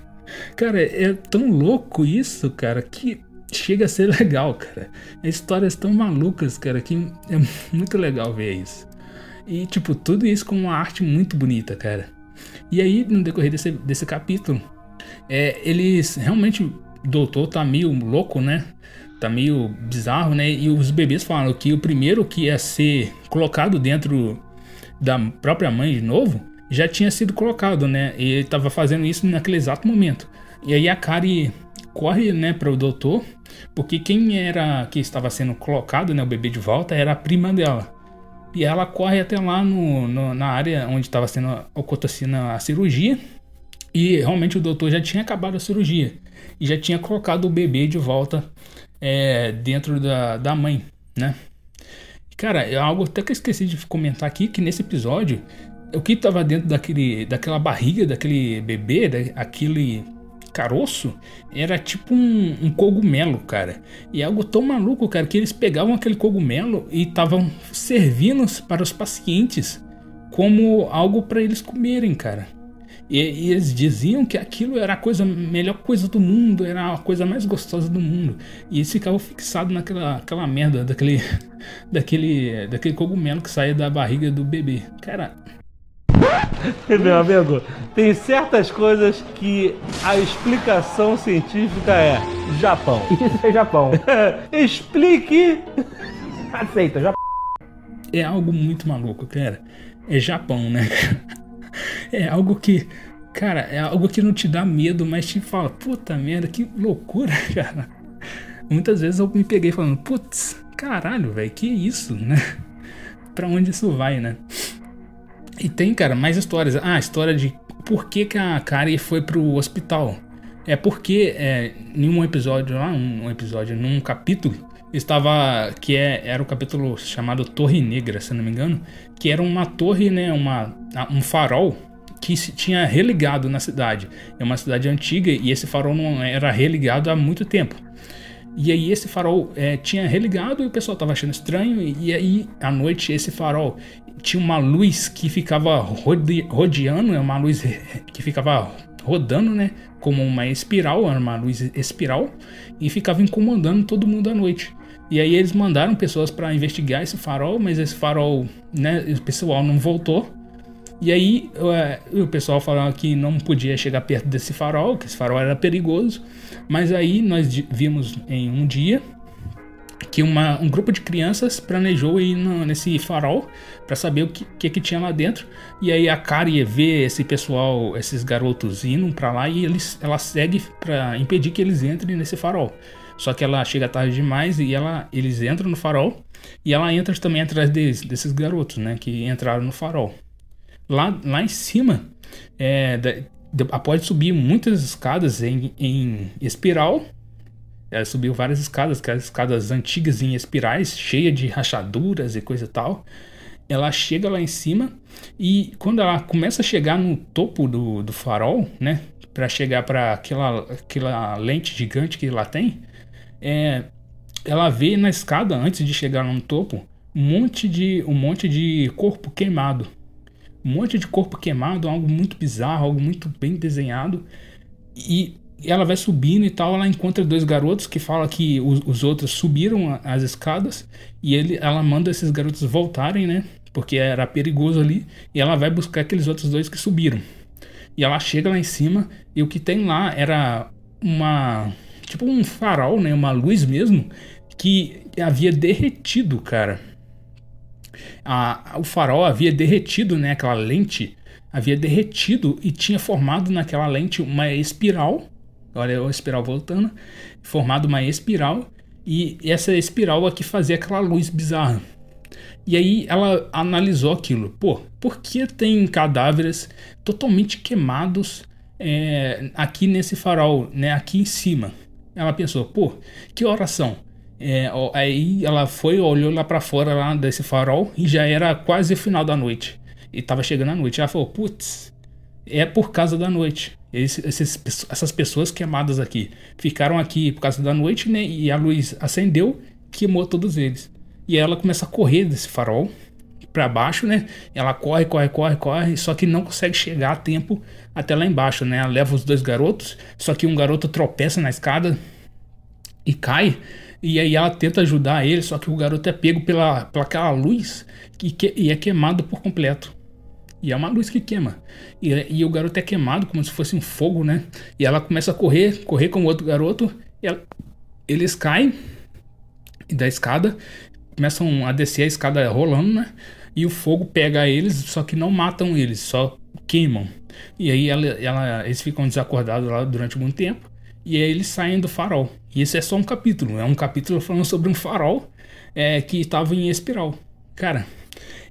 cara, é tão louco isso, cara, que chega a ser legal, cara. Histórias tão malucas, cara, que é muito legal ver isso. E, tipo, tudo isso com uma arte muito bonita, cara. E aí, no decorrer desse, desse capítulo, é, eles realmente. O doutor tá meio louco, né? Tá meio bizarro, né? E os bebês falam que o primeiro que ia ser colocado dentro da própria mãe de novo já tinha sido colocado, né? E ele tava fazendo isso naquele exato momento. E aí a Kari corre, né, para o doutor, porque quem era que estava sendo colocado, né, o bebê de volta, era a prima dela. E ela corre até lá no, no na área onde estava sendo acontecendo a cirurgia. E realmente o doutor já tinha acabado a cirurgia e já tinha colocado o bebê de volta é, dentro da, da mãe, né? Cara, é algo até que eu esqueci de comentar aqui, que nesse episódio, o que estava dentro daquele, daquela barriga daquele bebê, aquele caroço era tipo um, um, cogumelo, cara. E algo tão maluco, cara, que eles pegavam aquele cogumelo e estavam servindo para os pacientes como algo para eles comerem, cara. E, e, eles diziam que aquilo era a coisa, melhor coisa do mundo, era a coisa mais gostosa do mundo. E eles ficavam fixados naquela aquela merda, daquele, daquele, daquele cogumelo que saía da barriga do bebê. Cara, Meu amigo, tem certas coisas que a explicação científica é Japão. Isso é Japão. Explique. Aceita, Japão. É algo muito maluco, cara. É Japão, né? É algo que, cara, é algo que não te dá medo, mas te fala, puta merda, que loucura, cara. Muitas vezes eu me peguei falando, putz, caralho, velho, que isso, né? Pra onde isso vai, né? E tem, cara, mais histórias. Ah, a história de por que, que a Kari foi pro hospital. É porque é, em um episódio lá, um episódio, num capítulo, estava. que é, era o capítulo chamado Torre Negra, se não me engano, que era uma torre, né? Uma, um farol que se tinha religado na cidade. É uma cidade antiga e esse farol não era religado há muito tempo. E aí esse farol é, tinha religado e o pessoal estava achando estranho. E aí à noite esse farol tinha uma luz que ficava rode, rodeando, é uma luz que ficava rodando, né? Como uma espiral, era uma luz espiral, e ficava incomodando todo mundo à noite. E aí eles mandaram pessoas para investigar esse farol, mas esse farol, né? O pessoal não voltou. E aí o pessoal falou que não podia chegar perto desse farol, que esse farol era perigoso. Mas aí nós vimos em um dia que uma, um grupo de crianças planejou ir no, nesse farol para saber o que, que, que tinha lá dentro. E aí a Kari vê esse pessoal, esses garotos indo para lá e eles, ela segue para impedir que eles entrem nesse farol. Só que ela chega tarde demais e ela, eles entram no farol e ela entra também atrás deles, desses garotos, né, que entraram no farol. Lá, lá em cima, é, após subir muitas escadas em, em espiral, ela subiu várias escadas, aquelas escadas antigas em espirais, cheia de rachaduras e coisa e tal. Ela chega lá em cima e quando ela começa a chegar no topo do, do farol, né? Para chegar para aquela, aquela lente gigante que lá tem, é, ela vê na escada antes de chegar no topo um monte de um monte de corpo queimado. Um monte de corpo queimado, algo muito bizarro, algo muito bem desenhado. E ela vai subindo e tal, ela encontra dois garotos que falam que os, os outros subiram as escadas e ele, ela manda esses garotos voltarem, né? Porque era perigoso ali e ela vai buscar aqueles outros dois que subiram. E ela chega lá em cima e o que tem lá era uma tipo um farol, né? Uma luz mesmo que havia derretido, cara. A, o farol havia derretido, né? Aquela lente havia derretido e tinha formado naquela lente uma espiral. Olha a espiral voltando, formado uma espiral e essa espiral aqui fazia aquela luz bizarra. E aí ela analisou aquilo. Pô, por que tem cadáveres totalmente queimados é, aqui nesse farol, né? Aqui em cima? Ela pensou, pô, que oração? É, aí ela foi, olhou lá para fora lá desse farol e já era quase o final da noite. E tava chegando a noite. Ela falou, putz, é por causa da noite. Esse, esses, essas pessoas queimadas aqui ficaram aqui por causa da noite, né? E a luz acendeu, queimou todos eles. E ela começa a correr desse farol para baixo, né? Ela corre, corre, corre, corre, só que não consegue chegar a tempo até lá embaixo, né? Ela leva os dois garotos, só que um garoto tropeça na escada e cai. E aí ela tenta ajudar ele, só que o garoto é pego pela, pela aquela luz e, que, e é queimado por completo. E é uma luz que queima. E, e, o garoto é queimado como se fosse um fogo, né? E ela começa a correr, correr com o outro garoto. Ela, eles caem da escada, começam a descer a escada rolando, né? E o fogo pega eles, só que não matam eles, só queimam. E aí ela, ela, eles ficam desacordados lá durante algum tempo. E aí eles saem do farol. E esse é só um capítulo. É um capítulo falando sobre um farol é, que estava em espiral. Cara,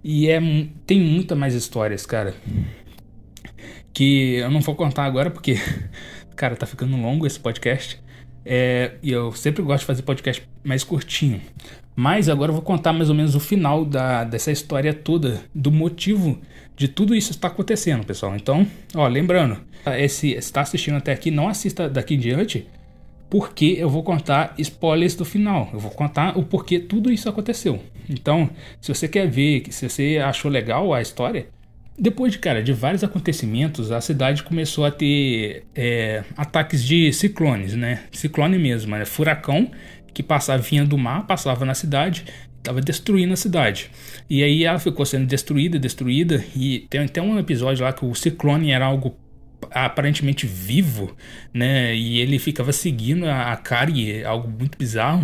e é, tem muita mais histórias, cara. Que eu não vou contar agora porque, cara, tá ficando longo esse podcast. É, e eu sempre gosto de fazer podcast mais curtinho. Mas agora eu vou contar mais ou menos o final da, dessa história toda, do motivo de tudo isso estar acontecendo, pessoal. Então, ó, lembrando, esse está assistindo até aqui, não assista daqui em diante, porque eu vou contar spoilers do final. Eu vou contar o porquê tudo isso aconteceu. Então, se você quer ver, se você achou legal a história, depois de cara de vários acontecimentos, a cidade começou a ter é, ataques de ciclones, né? Ciclone mesmo, né? furacão que passava vinha do mar, passava na cidade, estava destruindo a cidade. E aí ela ficou sendo destruída, destruída e tem até um episódio lá que o ciclone era algo aparentemente vivo, né? E ele ficava seguindo a, a Kari, algo muito bizarro.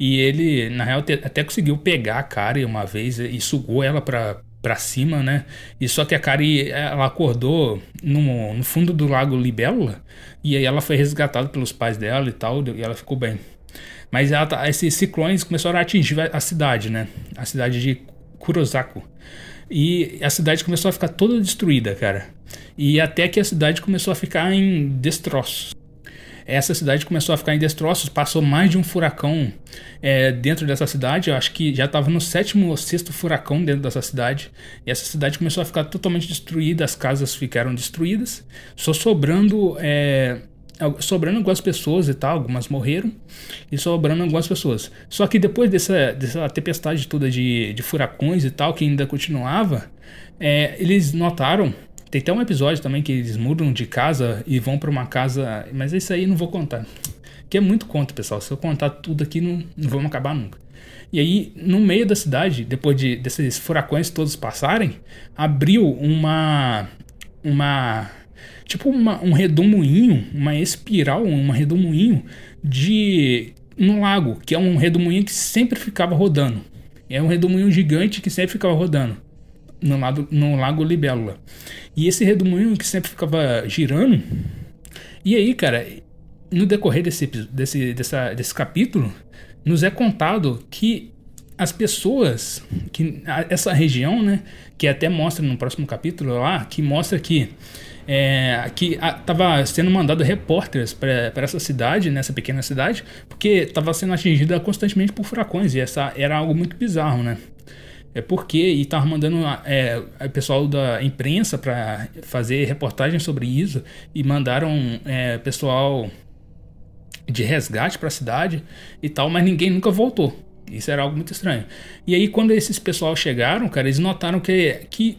E ele, na real, até conseguiu pegar a Kari uma vez e sugou ela para para cima, né? E só que a Kari ela acordou no, no fundo do lago Libélula e aí ela foi resgatada pelos pais dela e tal, e ela ficou bem. Mas ela, tá, esses ciclones começaram a atingir a cidade, né? A cidade de Kurosaku. E a cidade começou a ficar toda destruída, cara. E até que a cidade começou a ficar em destroços. Essa cidade começou a ficar em destroços, passou mais de um furacão é, dentro dessa cidade. Eu acho que já estava no sétimo ou sexto furacão dentro dessa cidade. E essa cidade começou a ficar totalmente destruída, as casas ficaram destruídas, só sobrando é, sobrando algumas pessoas e tal, algumas morreram, e sobrando algumas pessoas. Só que depois dessa, dessa tempestade toda de, de furacões e tal, que ainda continuava, é, eles notaram. Tem até um episódio também que eles mudam de casa e vão para uma casa. Mas isso aí não vou contar. Que é muito conto, pessoal. Se eu contar tudo aqui, não, não vamos acabar nunca. E aí, no meio da cidade, depois de, desses furacões todos passarem, abriu uma. Uma tipo uma, um redemoinho, uma espiral, um redemoinho de no lago, que é um redemoinho que sempre ficava rodando. É um redemoinho gigante que sempre ficava rodando no, lado, no lago Libélula. E esse redemoinho que sempre ficava girando. E aí, cara, no decorrer desse, desse, dessa, desse capítulo, nos é contado que as pessoas, que essa região, né, que até mostra no próximo capítulo lá, que mostra que é, que estava sendo mandado repórteres para essa cidade, nessa pequena cidade, porque estava sendo atingida constantemente por furacões e essa era algo muito bizarro, né? É porque e estava mandando é, pessoal da imprensa para fazer reportagens sobre isso e mandaram é, pessoal de resgate para a cidade e tal, mas ninguém nunca voltou. Isso era algo muito estranho. E aí, quando esses pessoal chegaram, cara, eles notaram que, que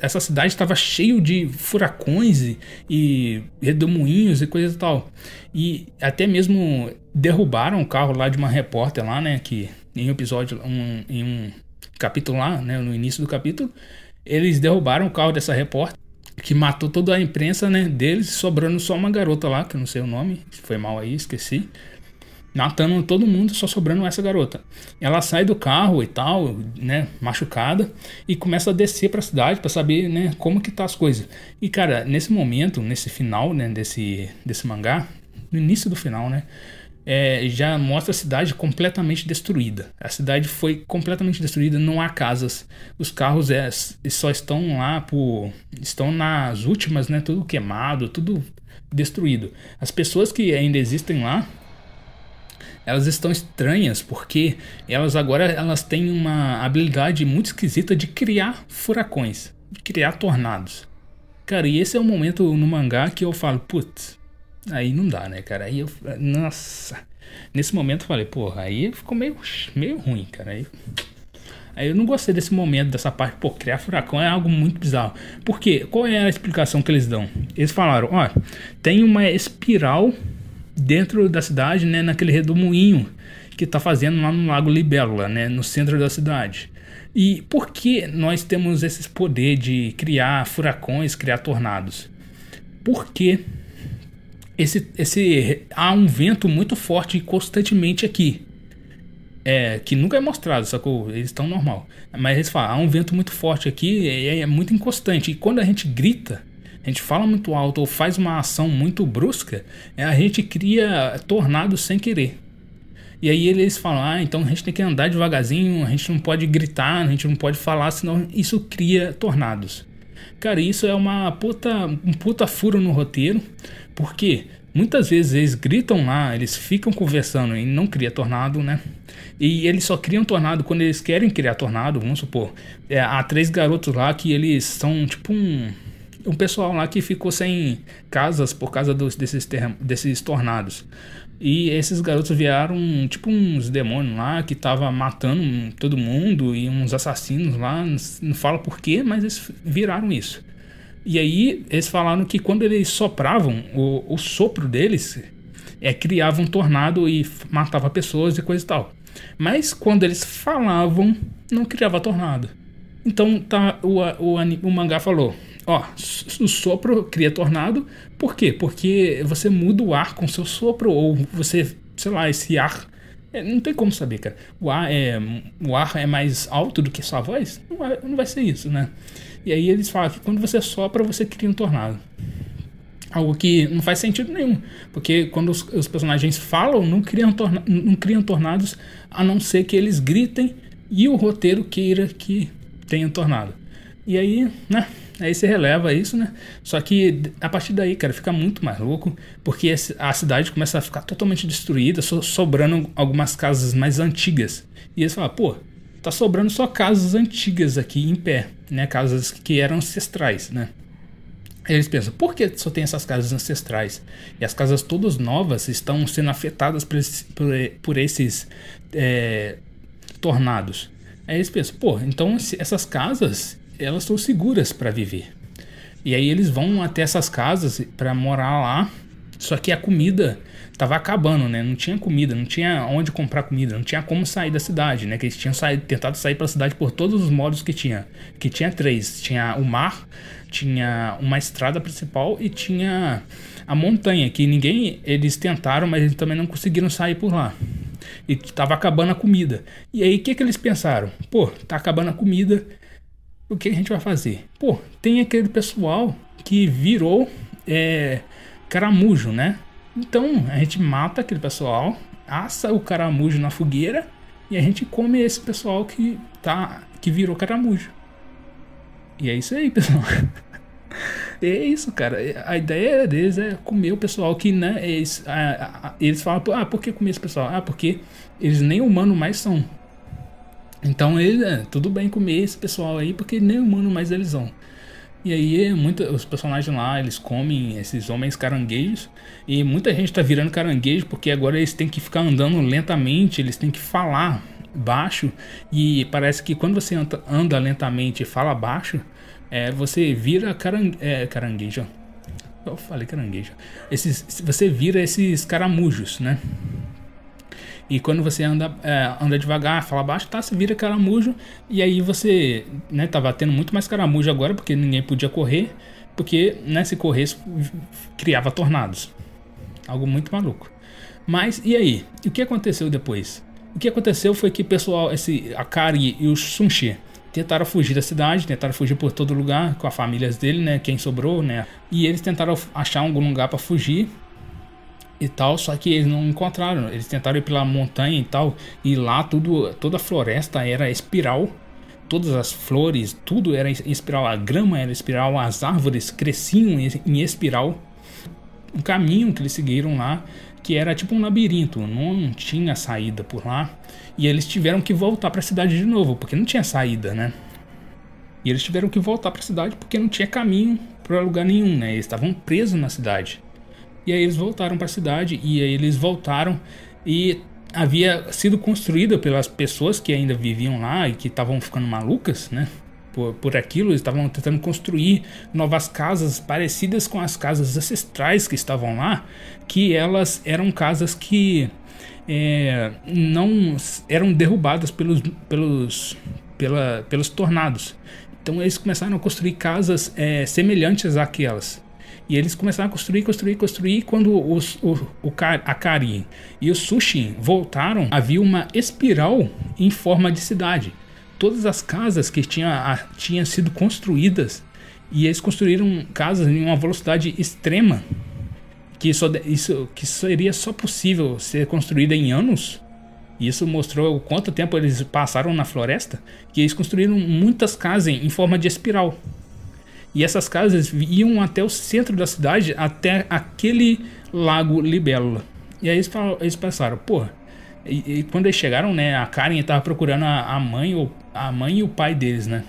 essa cidade estava cheio de furacões e, e redemoinhos e coisa e tal. E até mesmo derrubaram o carro lá de uma repórter lá, né? Que em um episódio, um, em um capítulo lá, né? No início do capítulo, eles derrubaram o carro dessa repórter que matou toda a imprensa, né? Deles, sobrando só uma garota lá, que eu não sei o nome, foi mal aí, esqueci matando todo mundo, só sobrando essa garota. Ela sai do carro e tal, né, machucada, e começa a descer para a cidade para saber, né, como que tá as coisas. E cara, nesse momento, nesse final, né, desse desse mangá, no início do final, né, é, já mostra a cidade completamente destruída. A cidade foi completamente destruída, não há casas. Os carros é, só estão lá por estão nas últimas, né, tudo queimado, tudo destruído. As pessoas que ainda existem lá elas estão estranhas porque elas agora elas têm uma habilidade muito esquisita de criar furacões, de criar tornados. Cara, e esse é o momento no mangá que eu falo, putz, aí não dá, né, cara? Aí eu, nossa, nesse momento eu falei, porra, aí ficou meio, meio ruim, cara. Aí, aí eu não gostei desse momento, dessa parte, pô, criar furacão é algo muito bizarro. Por quê? Qual é a explicação que eles dão? Eles falaram, ó, tem uma espiral dentro da cidade, né, naquele redemoinho que está fazendo lá no Lago Libélula, né, no centro da cidade. E por que nós temos esse poder de criar furacões, criar tornados? Porque esse, esse há um vento muito forte constantemente aqui. É, que nunca é mostrado, sacou? Eles estão normal. Mas eles falam, há um vento muito forte aqui, é, é muito inconstante. E quando a gente grita, a gente fala muito alto ou faz uma ação muito brusca, é, a gente cria tornados sem querer. E aí eles falam, ah, então a gente tem que andar devagarzinho, a gente não pode gritar, a gente não pode falar, senão isso cria tornados. Cara, isso é uma puta, um puta furo no roteiro, porque muitas vezes eles gritam lá, eles ficam conversando e não cria tornado, né? E eles só criam tornado quando eles querem criar tornado, vamos supor. É, há três garotos lá que eles são tipo um um pessoal lá que ficou sem casas por causa dos, desses, desses tornados. E esses garotos vieram, tipo uns demônios lá que tava matando todo mundo e uns assassinos lá, não fala porquê, mas eles viraram isso. E aí eles falaram que quando eles sopravam, o, o sopro deles é, criava um tornado e matava pessoas e coisa e tal. Mas quando eles falavam, não criava tornado. Então tá, o, o, o mangá falou: Ó, o sopro cria tornado. Por quê? Porque você muda o ar com seu sopro, ou você, sei lá, esse ar. É, não tem como saber, cara. O ar, é, o ar é mais alto do que sua voz? Não vai, não vai ser isso, né? E aí eles falam que quando você sopra, você cria um tornado. Algo que não faz sentido nenhum. Porque quando os, os personagens falam, não criam, torna, não criam tornados, a não ser que eles gritem e o roteiro queira que tenha tornado. E aí, né? Aí você releva isso, né? Só que a partir daí, cara, fica muito mais louco, porque a cidade começa a ficar totalmente destruída, sobrando algumas casas mais antigas. E eles falam, pô, tá sobrando só casas antigas aqui em pé, né? Casas que eram ancestrais, né? Aí eles pensam, por que só tem essas casas ancestrais? E as casas todas novas estão sendo afetadas por, por, por esses é, tornados. Aí eles pensam, pô, então essas casas elas são seguras para viver. E aí eles vão até essas casas para morar lá. Só que a comida tava acabando, né? Não tinha comida, não tinha onde comprar comida, não tinha como sair da cidade, né? Que eles tinham saído, tentado sair para a cidade por todos os modos que tinha. Que tinha três: tinha o mar, tinha uma estrada principal e tinha a montanha. Que ninguém eles tentaram, mas eles também não conseguiram sair por lá. E tava acabando a comida. E aí o que que eles pensaram? Pô, tá acabando a comida o que a gente vai fazer? Pô, tem aquele pessoal que virou é, caramujo, né? Então a gente mata aquele pessoal, assa o caramujo na fogueira e a gente come esse pessoal que tá que virou caramujo. E é isso aí, pessoal. É isso, cara. A ideia deles é comer o pessoal que, né? Eles, eles falam, ah, por que comer esse pessoal? Ah, porque eles nem humanos mais são. Então ele, é, tudo bem comer esse pessoal aí, porque nem humano mais eles vão. E aí, muita, os personagens lá, eles comem esses homens caranguejos. E muita gente tá virando caranguejo porque agora eles têm que ficar andando lentamente, eles têm que falar baixo. E parece que quando você anda, lentamente e fala baixo, é, você vira caran, é, caranguejo. Eu falei caranguejo. Esses, você vira esses caramujos, né? E quando você anda, é, anda devagar, fala baixo, tá, você vira caramujo. E aí você, né, tava tendo muito mais caramujo agora, porque ninguém podia correr. Porque, né, se corresse, criava tornados. Algo muito maluco. Mas, e aí? O que aconteceu depois? O que aconteceu foi que pessoal, esse Akari e o Sunshi, tentaram fugir da cidade, tentaram fugir por todo lugar com as famílias dele, né? Quem sobrou, né? E eles tentaram achar algum lugar para fugir e tal, só que eles não encontraram. Eles tentaram ir pela montanha e tal, e lá tudo, toda a floresta era espiral. Todas as flores, tudo era espiral, a grama era espiral, as árvores cresciam em espiral. Um caminho que eles seguiram lá, que era tipo um labirinto, não tinha saída por lá. E eles tiveram que voltar para a cidade de novo, porque não tinha saída, né? E eles tiveram que voltar para a cidade porque não tinha caminho para lugar nenhum, né? Eles estavam presos na cidade. E aí eles voltaram para a cidade e aí eles voltaram e havia sido construída pelas pessoas que ainda viviam lá e que estavam ficando malucas, né? Por, por aquilo, eles estavam tentando construir novas casas parecidas com as casas ancestrais que estavam lá, que elas eram casas que é, não eram derrubadas pelos, pelos, pela, pelos tornados. Então eles começaram a construir casas é, semelhantes àquelas. E eles começaram a construir, construir, construir. Quando os, o, o Akari e o Sushi voltaram, havia uma espiral em forma de cidade. Todas as casas que tinha, tinham sido construídas, e eles construíram casas em uma velocidade extrema, que só, isso que seria só possível ser construída em anos. Isso mostrou quanto tempo eles passaram na floresta, que eles construíram muitas casas em forma de espiral. E essas casas iam até o centro da cidade, até aquele lago Libélula. E aí eles, falaram, eles pensaram, pô, e, e, quando eles chegaram, né, a Karen estava procurando a, a, mãe, a mãe e o pai deles, né?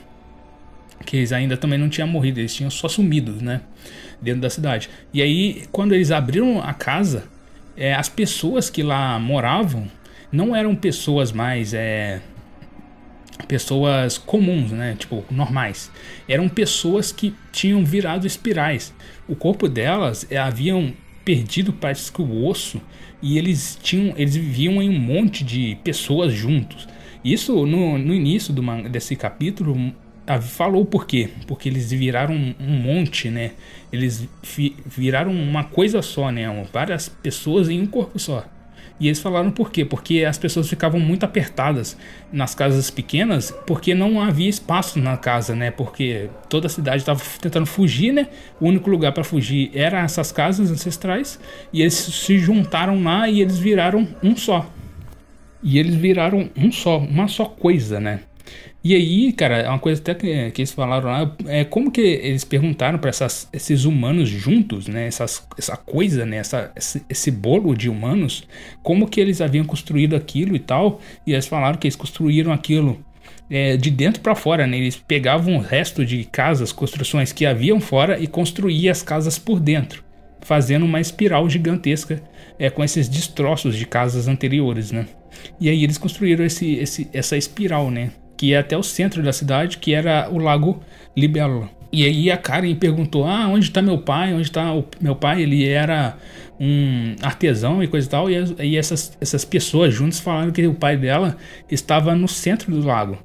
Que eles ainda também não tinham morrido, eles tinham só sumido, né? Dentro da cidade. E aí, quando eles abriram a casa, é, as pessoas que lá moravam não eram pessoas mais é, pessoas comuns, né? Tipo, normais. Eram pessoas que tinham virado espirais. O corpo delas é, haviam perdido, parece que o osso, e eles tinham, eles viviam em um monte de pessoas juntos. Isso no, no início do, desse capítulo falou por quê? Porque eles viraram um, um monte, né? Eles viraram uma coisa só, né? Várias pessoas em um corpo só. E eles falaram por quê? Porque as pessoas ficavam muito apertadas nas casas pequenas, porque não havia espaço na casa, né? Porque toda a cidade estava tentando fugir, né? O único lugar para fugir era essas casas ancestrais, e eles se juntaram lá e eles viraram um só. E eles viraram um só, uma só coisa, né? E aí, cara, é uma coisa até que, que eles falaram lá, é como que eles perguntaram para esses humanos juntos, né, essas, essa coisa, né, essa, esse, esse, bolo de humanos, como que eles haviam construído aquilo e tal, e eles falaram que eles construíram aquilo é, de dentro para fora, né, eles pegavam o resto de casas, construções que haviam fora e construíam as casas por dentro, fazendo uma espiral gigantesca é, com esses destroços de casas anteriores, né. E aí eles construíram esse, esse, essa espiral, né, que ia até o centro da cidade, que era o Lago Libélula. E aí a Karen perguntou: Ah, onde está meu pai? Onde está o meu pai? Ele era um artesão e coisa e tal. E, e essas, essas pessoas juntas falaram que o pai dela estava no centro do lago.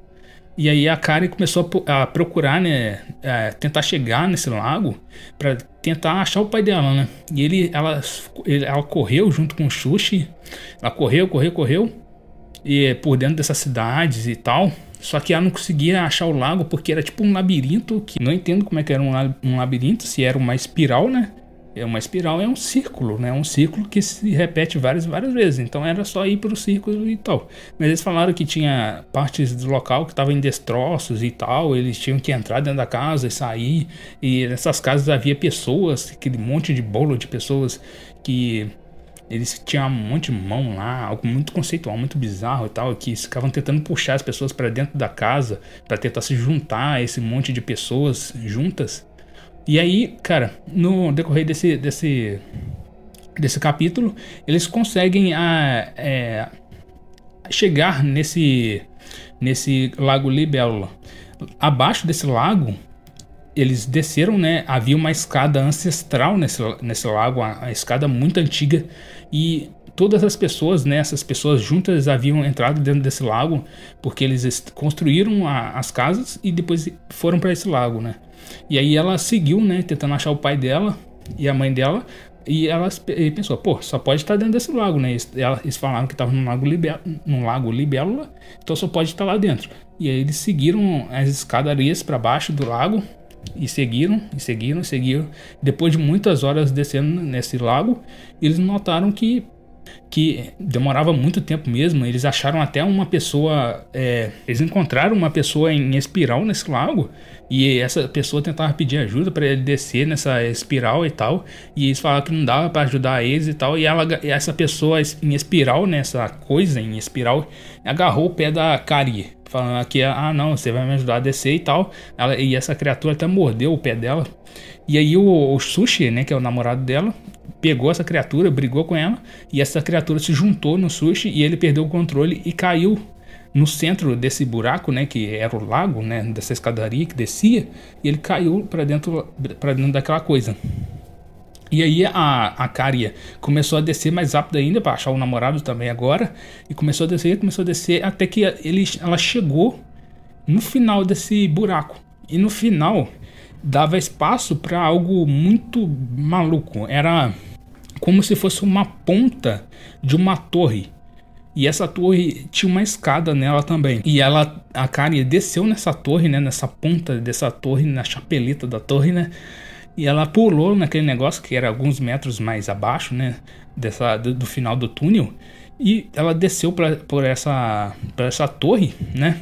E aí a Karen começou a, procurar, né? A tentar chegar nesse lago para tentar achar o pai dela, né? E ele, ela, ele, ela correu junto com o Xuxi. Ela correu, correu, correu. E por dentro dessas cidades e tal. Só que ela não conseguia achar o lago porque era tipo um labirinto que não entendo como é que era um labirinto, se era uma espiral, né? É uma espiral, é um círculo, né? Um círculo que se repete várias várias vezes. Então era só ir para o círculo e tal. Mas eles falaram que tinha partes do local que estavam em destroços e tal. Eles tinham que entrar dentro da casa e sair. E nessas casas havia pessoas, aquele monte de bolo de pessoas que eles tinham um monte de mão lá, algo muito conceitual, muito bizarro e tal, que ficavam tentando puxar as pessoas para dentro da casa para tentar se juntar a esse monte de pessoas juntas. E aí, cara, no decorrer desse, desse, desse capítulo, eles conseguem a, é, chegar nesse, nesse lago Libélula. Abaixo desse lago, eles desceram, né? Havia uma escada ancestral nesse, nesse lago, uma escada muito antiga, e todas as pessoas, né, essas pessoas juntas haviam entrado dentro desse lago porque eles construíram a, as casas e depois foram para esse lago, né? E aí ela seguiu, né, tentando achar o pai dela e a mãe dela. E ela pensou, pô, só pode estar dentro desse lago, né? Eles, falaram que estava no lago, Libé no lago Libélula, então só pode estar lá dentro. E aí eles seguiram as escadarias para baixo do lago e seguiram, e seguiram, e seguiram. Depois de muitas horas descendo nesse lago, eles notaram que que demorava muito tempo mesmo. Eles acharam até uma pessoa. É, eles encontraram uma pessoa em espiral nesse lago. E essa pessoa tentava pedir ajuda para ele descer nessa espiral e tal. E eles falaram que não dava para ajudar eles e tal. E ela, essa pessoa em espiral, nessa coisa em espiral, agarrou o pé da Kari. Falando que, ah, não, você vai me ajudar a descer e tal. Ela, e essa criatura até mordeu o pé dela. E aí o, o Sushi, né, que é o namorado dela, pegou essa criatura, brigou com ela, e essa criatura se juntou no Sushi e ele perdeu o controle e caiu no centro desse buraco, né, que era o lago, né, dessa escadaria que descia, e ele caiu para dentro para dentro daquela coisa. E aí a, a Caria começou a descer mais rápido ainda para achar o namorado também agora, e começou a descer, começou a descer até que ele, ela chegou no final desse buraco. E no final dava espaço para algo muito maluco. Era como se fosse uma ponta de uma torre. E essa torre tinha uma escada nela também. E ela, a Kari desceu nessa torre, né? Nessa ponta dessa torre, na chapeleta da torre, né? E ela pulou naquele negócio que era alguns metros mais abaixo, né? Dessa, do, do final do túnel. E ela desceu pra, por, essa, por essa torre, né?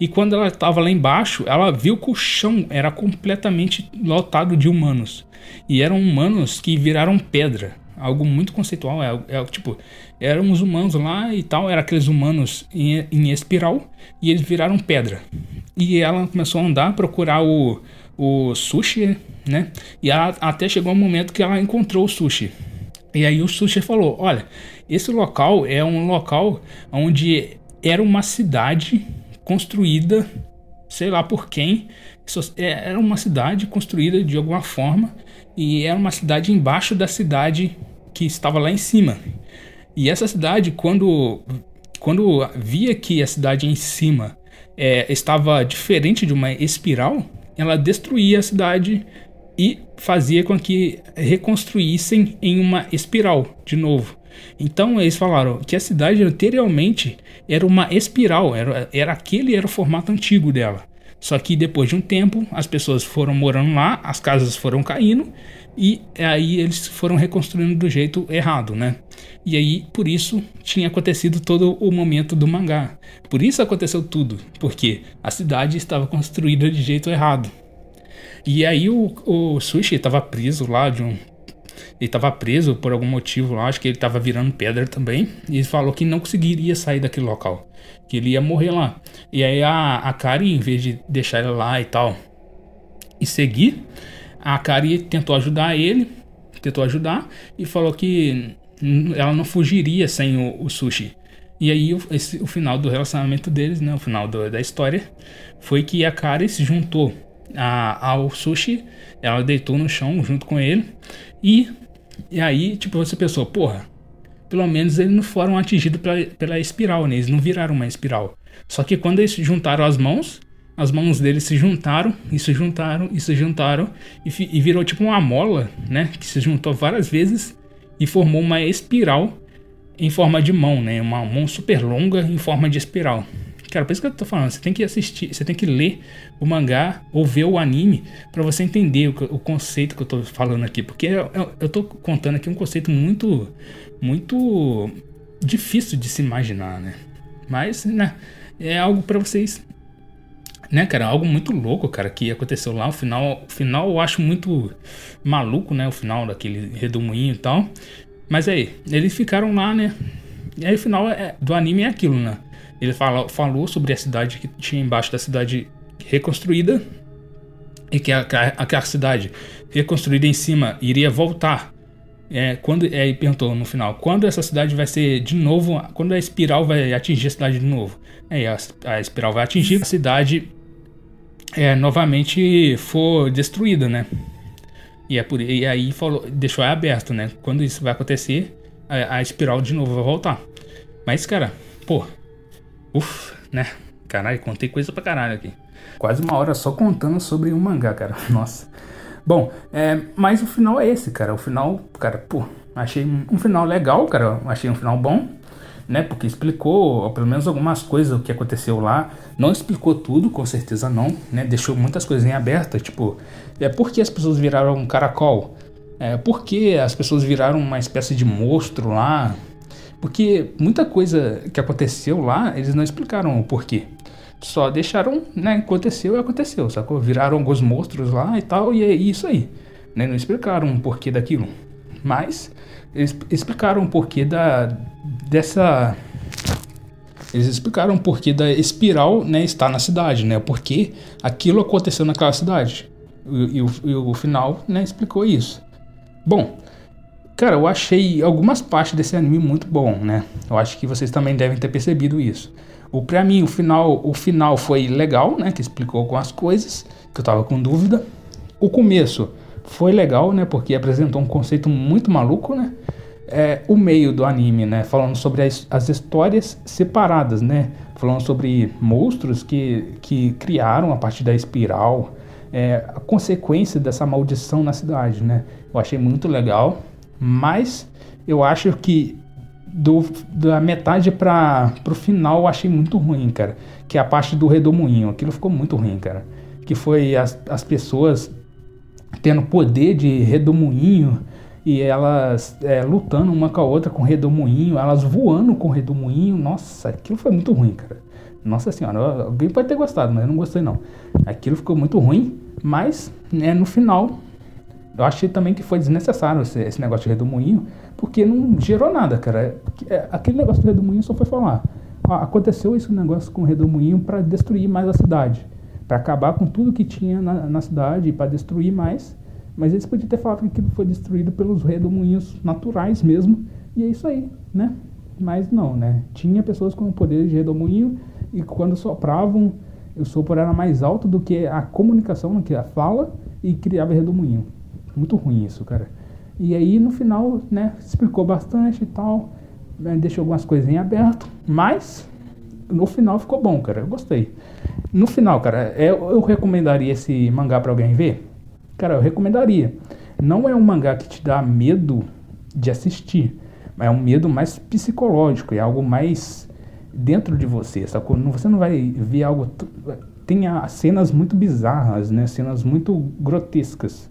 E quando ela estava lá embaixo, ela viu que o chão era completamente lotado de humanos. E eram humanos que viraram pedra. Algo muito conceitual. É, é tipo, eram os humanos lá e tal, eram aqueles humanos em, em espiral. E eles viraram pedra. E ela começou a andar, procurar o, o sushi, né? E ela, até chegou um momento que ela encontrou o sushi. E aí o sushi falou: Olha esse local é um local onde era uma cidade construída, sei lá por quem, é, era uma cidade construída de alguma forma e era uma cidade embaixo da cidade que estava lá em cima. E essa cidade, quando, quando via que a cidade em cima é, estava diferente de uma espiral, ela destruía a cidade e fazia com que reconstruíssem em uma espiral de novo. Então eles falaram que a cidade anteriormente era uma espiral, era, era aquele era o formato antigo dela. Só que depois de um tempo as pessoas foram morando lá, as casas foram caindo e aí eles foram reconstruindo do jeito errado, né? E aí por isso tinha acontecido todo o momento do mangá. Por isso aconteceu tudo, porque a cidade estava construída de jeito errado. E aí o, o Sushi estava preso lá de um ele estava preso por algum motivo lá, acho que ele estava virando pedra também. E ele falou que não conseguiria sair daquele local, que ele ia morrer lá. E aí a, a Kari, em vez de deixar ele lá e tal, e seguir, a Kari tentou ajudar ele, tentou ajudar e falou que ela não fugiria sem o, o sushi. E aí o, esse, o final do relacionamento deles, né, o final do, da história, foi que a Kari se juntou a, ao sushi, ela deitou no chão junto com ele e e aí, tipo, você pensou, porra, pelo menos eles não foram atingidos pela, pela espiral, né? Eles não viraram uma espiral. Só que quando eles juntaram as mãos, as mãos deles se juntaram, e se juntaram, e se juntaram, e, e virou tipo uma mola, né? Que se juntou várias vezes e formou uma espiral em forma de mão, né? Uma mão super longa em forma de espiral. Cara, por isso que eu tô falando, você tem que assistir, você tem que ler o mangá ou ver o anime para você entender o, o, conceito que eu tô falando aqui, porque eu, eu, eu tô contando aqui um conceito muito, muito difícil de se imaginar, né? Mas, né, é algo para vocês, né, cara, algo muito louco, cara, que aconteceu lá. O final, o final eu acho muito maluco, né, o final daquele redemoinho e tal. Mas aí, eles ficaram lá, né? E aí o final é, do anime é aquilo, né? Ele fala, falou sobre a cidade que tinha embaixo da cidade reconstruída. e que aquela cidade reconstruída em cima iria voltar. É, quando é, perguntou no final, quando essa cidade vai ser de novo, quando a espiral vai atingir a cidade de novo? Aí a, a espiral vai atingir a cidade é, novamente for destruída, né? E, é por, e aí falou, deixou aberto, né? Quando isso vai acontecer, a, a espiral de novo vai voltar. Mas, cara, pô, uff, né? Caralho, contei coisa pra caralho aqui. Quase uma hora só contando sobre um mangá, cara. Nossa. Bom, é, mas o final é esse, cara. O final, cara, pô, achei um final legal, cara. Achei um final bom, né? Porque explicou, pelo menos algumas coisas o que aconteceu lá. Não explicou tudo, com certeza não, né? Deixou muitas coisas em aberto, tipo, é por que as pessoas viraram um caracol? É, por que as pessoas viraram uma espécie de monstro lá? Porque muita coisa que aconteceu lá, eles não explicaram o porquê. Só deixaram, né? Aconteceu e aconteceu, sacou? Viraram alguns monstros lá e tal, e é isso aí. Né? Não explicaram o porquê daquilo. Mas eles explicaram o porquê da, dessa. Eles explicaram o porquê da espiral né, estar na cidade, né? Porque aquilo aconteceu naquela cidade. E, e, o, e o final né, explicou isso. Bom, cara, eu achei algumas partes desse anime muito bom, né? Eu acho que vocês também devem ter percebido isso. O para mim o final, o final foi legal, né, que explicou algumas coisas que eu tava com dúvida. O começo foi legal, né, porque apresentou um conceito muito maluco, né? É, o meio do anime, né, falando sobre as, as histórias separadas, né, falando sobre monstros que, que criaram a partir da espiral, é, a consequência dessa maldição na cidade, né? Eu achei muito legal, mas eu acho que do, da metade para pro final eu achei muito ruim, cara. Que é a parte do redemoinho. Aquilo ficou muito ruim, cara. Que foi as, as pessoas tendo poder de redemoinho e elas é, lutando uma com a outra com redemoinho, elas voando com redemoinho. Nossa, aquilo foi muito ruim, cara. Nossa senhora, alguém pode ter gostado, mas eu não gostei não. Aquilo ficou muito ruim, mas né, no final eu achei também que foi desnecessário esse, esse negócio de redemoinho porque não gerou nada, cara. É, aquele negócio do redemoinho só foi falar. Aconteceu esse negócio com o redemoinho para destruir mais a cidade, para acabar com tudo que tinha na, na cidade, para destruir mais. Mas eles podiam ter falado que aquilo foi destruído pelos redemoinhos naturais mesmo, e é isso aí, né? Mas não, né? Tinha pessoas com poder de redemoinho e quando sopravam, o sopro era mais alto do que a comunicação, que a fala, e criava redemoinho. Muito ruim isso, cara. E aí no final, né, explicou bastante e tal, né, deixou algumas coisas em aberto, mas no final ficou bom, cara, eu gostei. No final, cara, eu, eu recomendaria esse mangá para alguém ver? Cara, eu recomendaria. Não é um mangá que te dá medo de assistir, mas é um medo mais psicológico, é algo mais dentro de você, sacou? Você não vai ver algo. Tem cenas muito bizarras, né? Cenas muito grotescas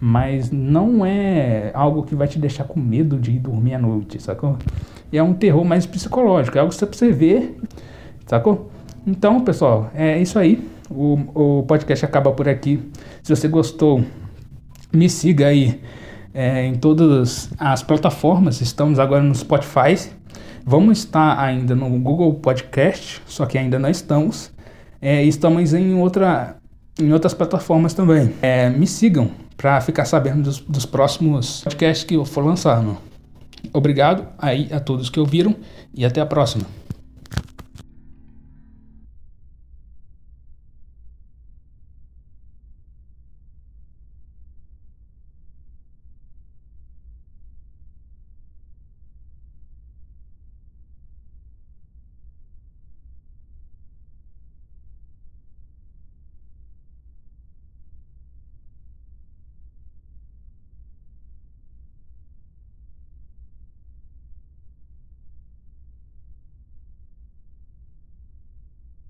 mas não é algo que vai te deixar com medo de ir dormir à noite, sacou? É um terror mais psicológico, é algo que você ver, sacou? Então, pessoal, é isso aí. O, o podcast acaba por aqui. Se você gostou, me siga aí é, em todas as plataformas. Estamos agora no Spotify. Vamos estar ainda no Google Podcast, só que ainda não estamos. É, estamos em, outra, em outras plataformas também. É, me sigam para ficar sabendo dos, dos, próximos podcasts que eu for lançando. Obrigado aí a todos que ouviram e até a próxima.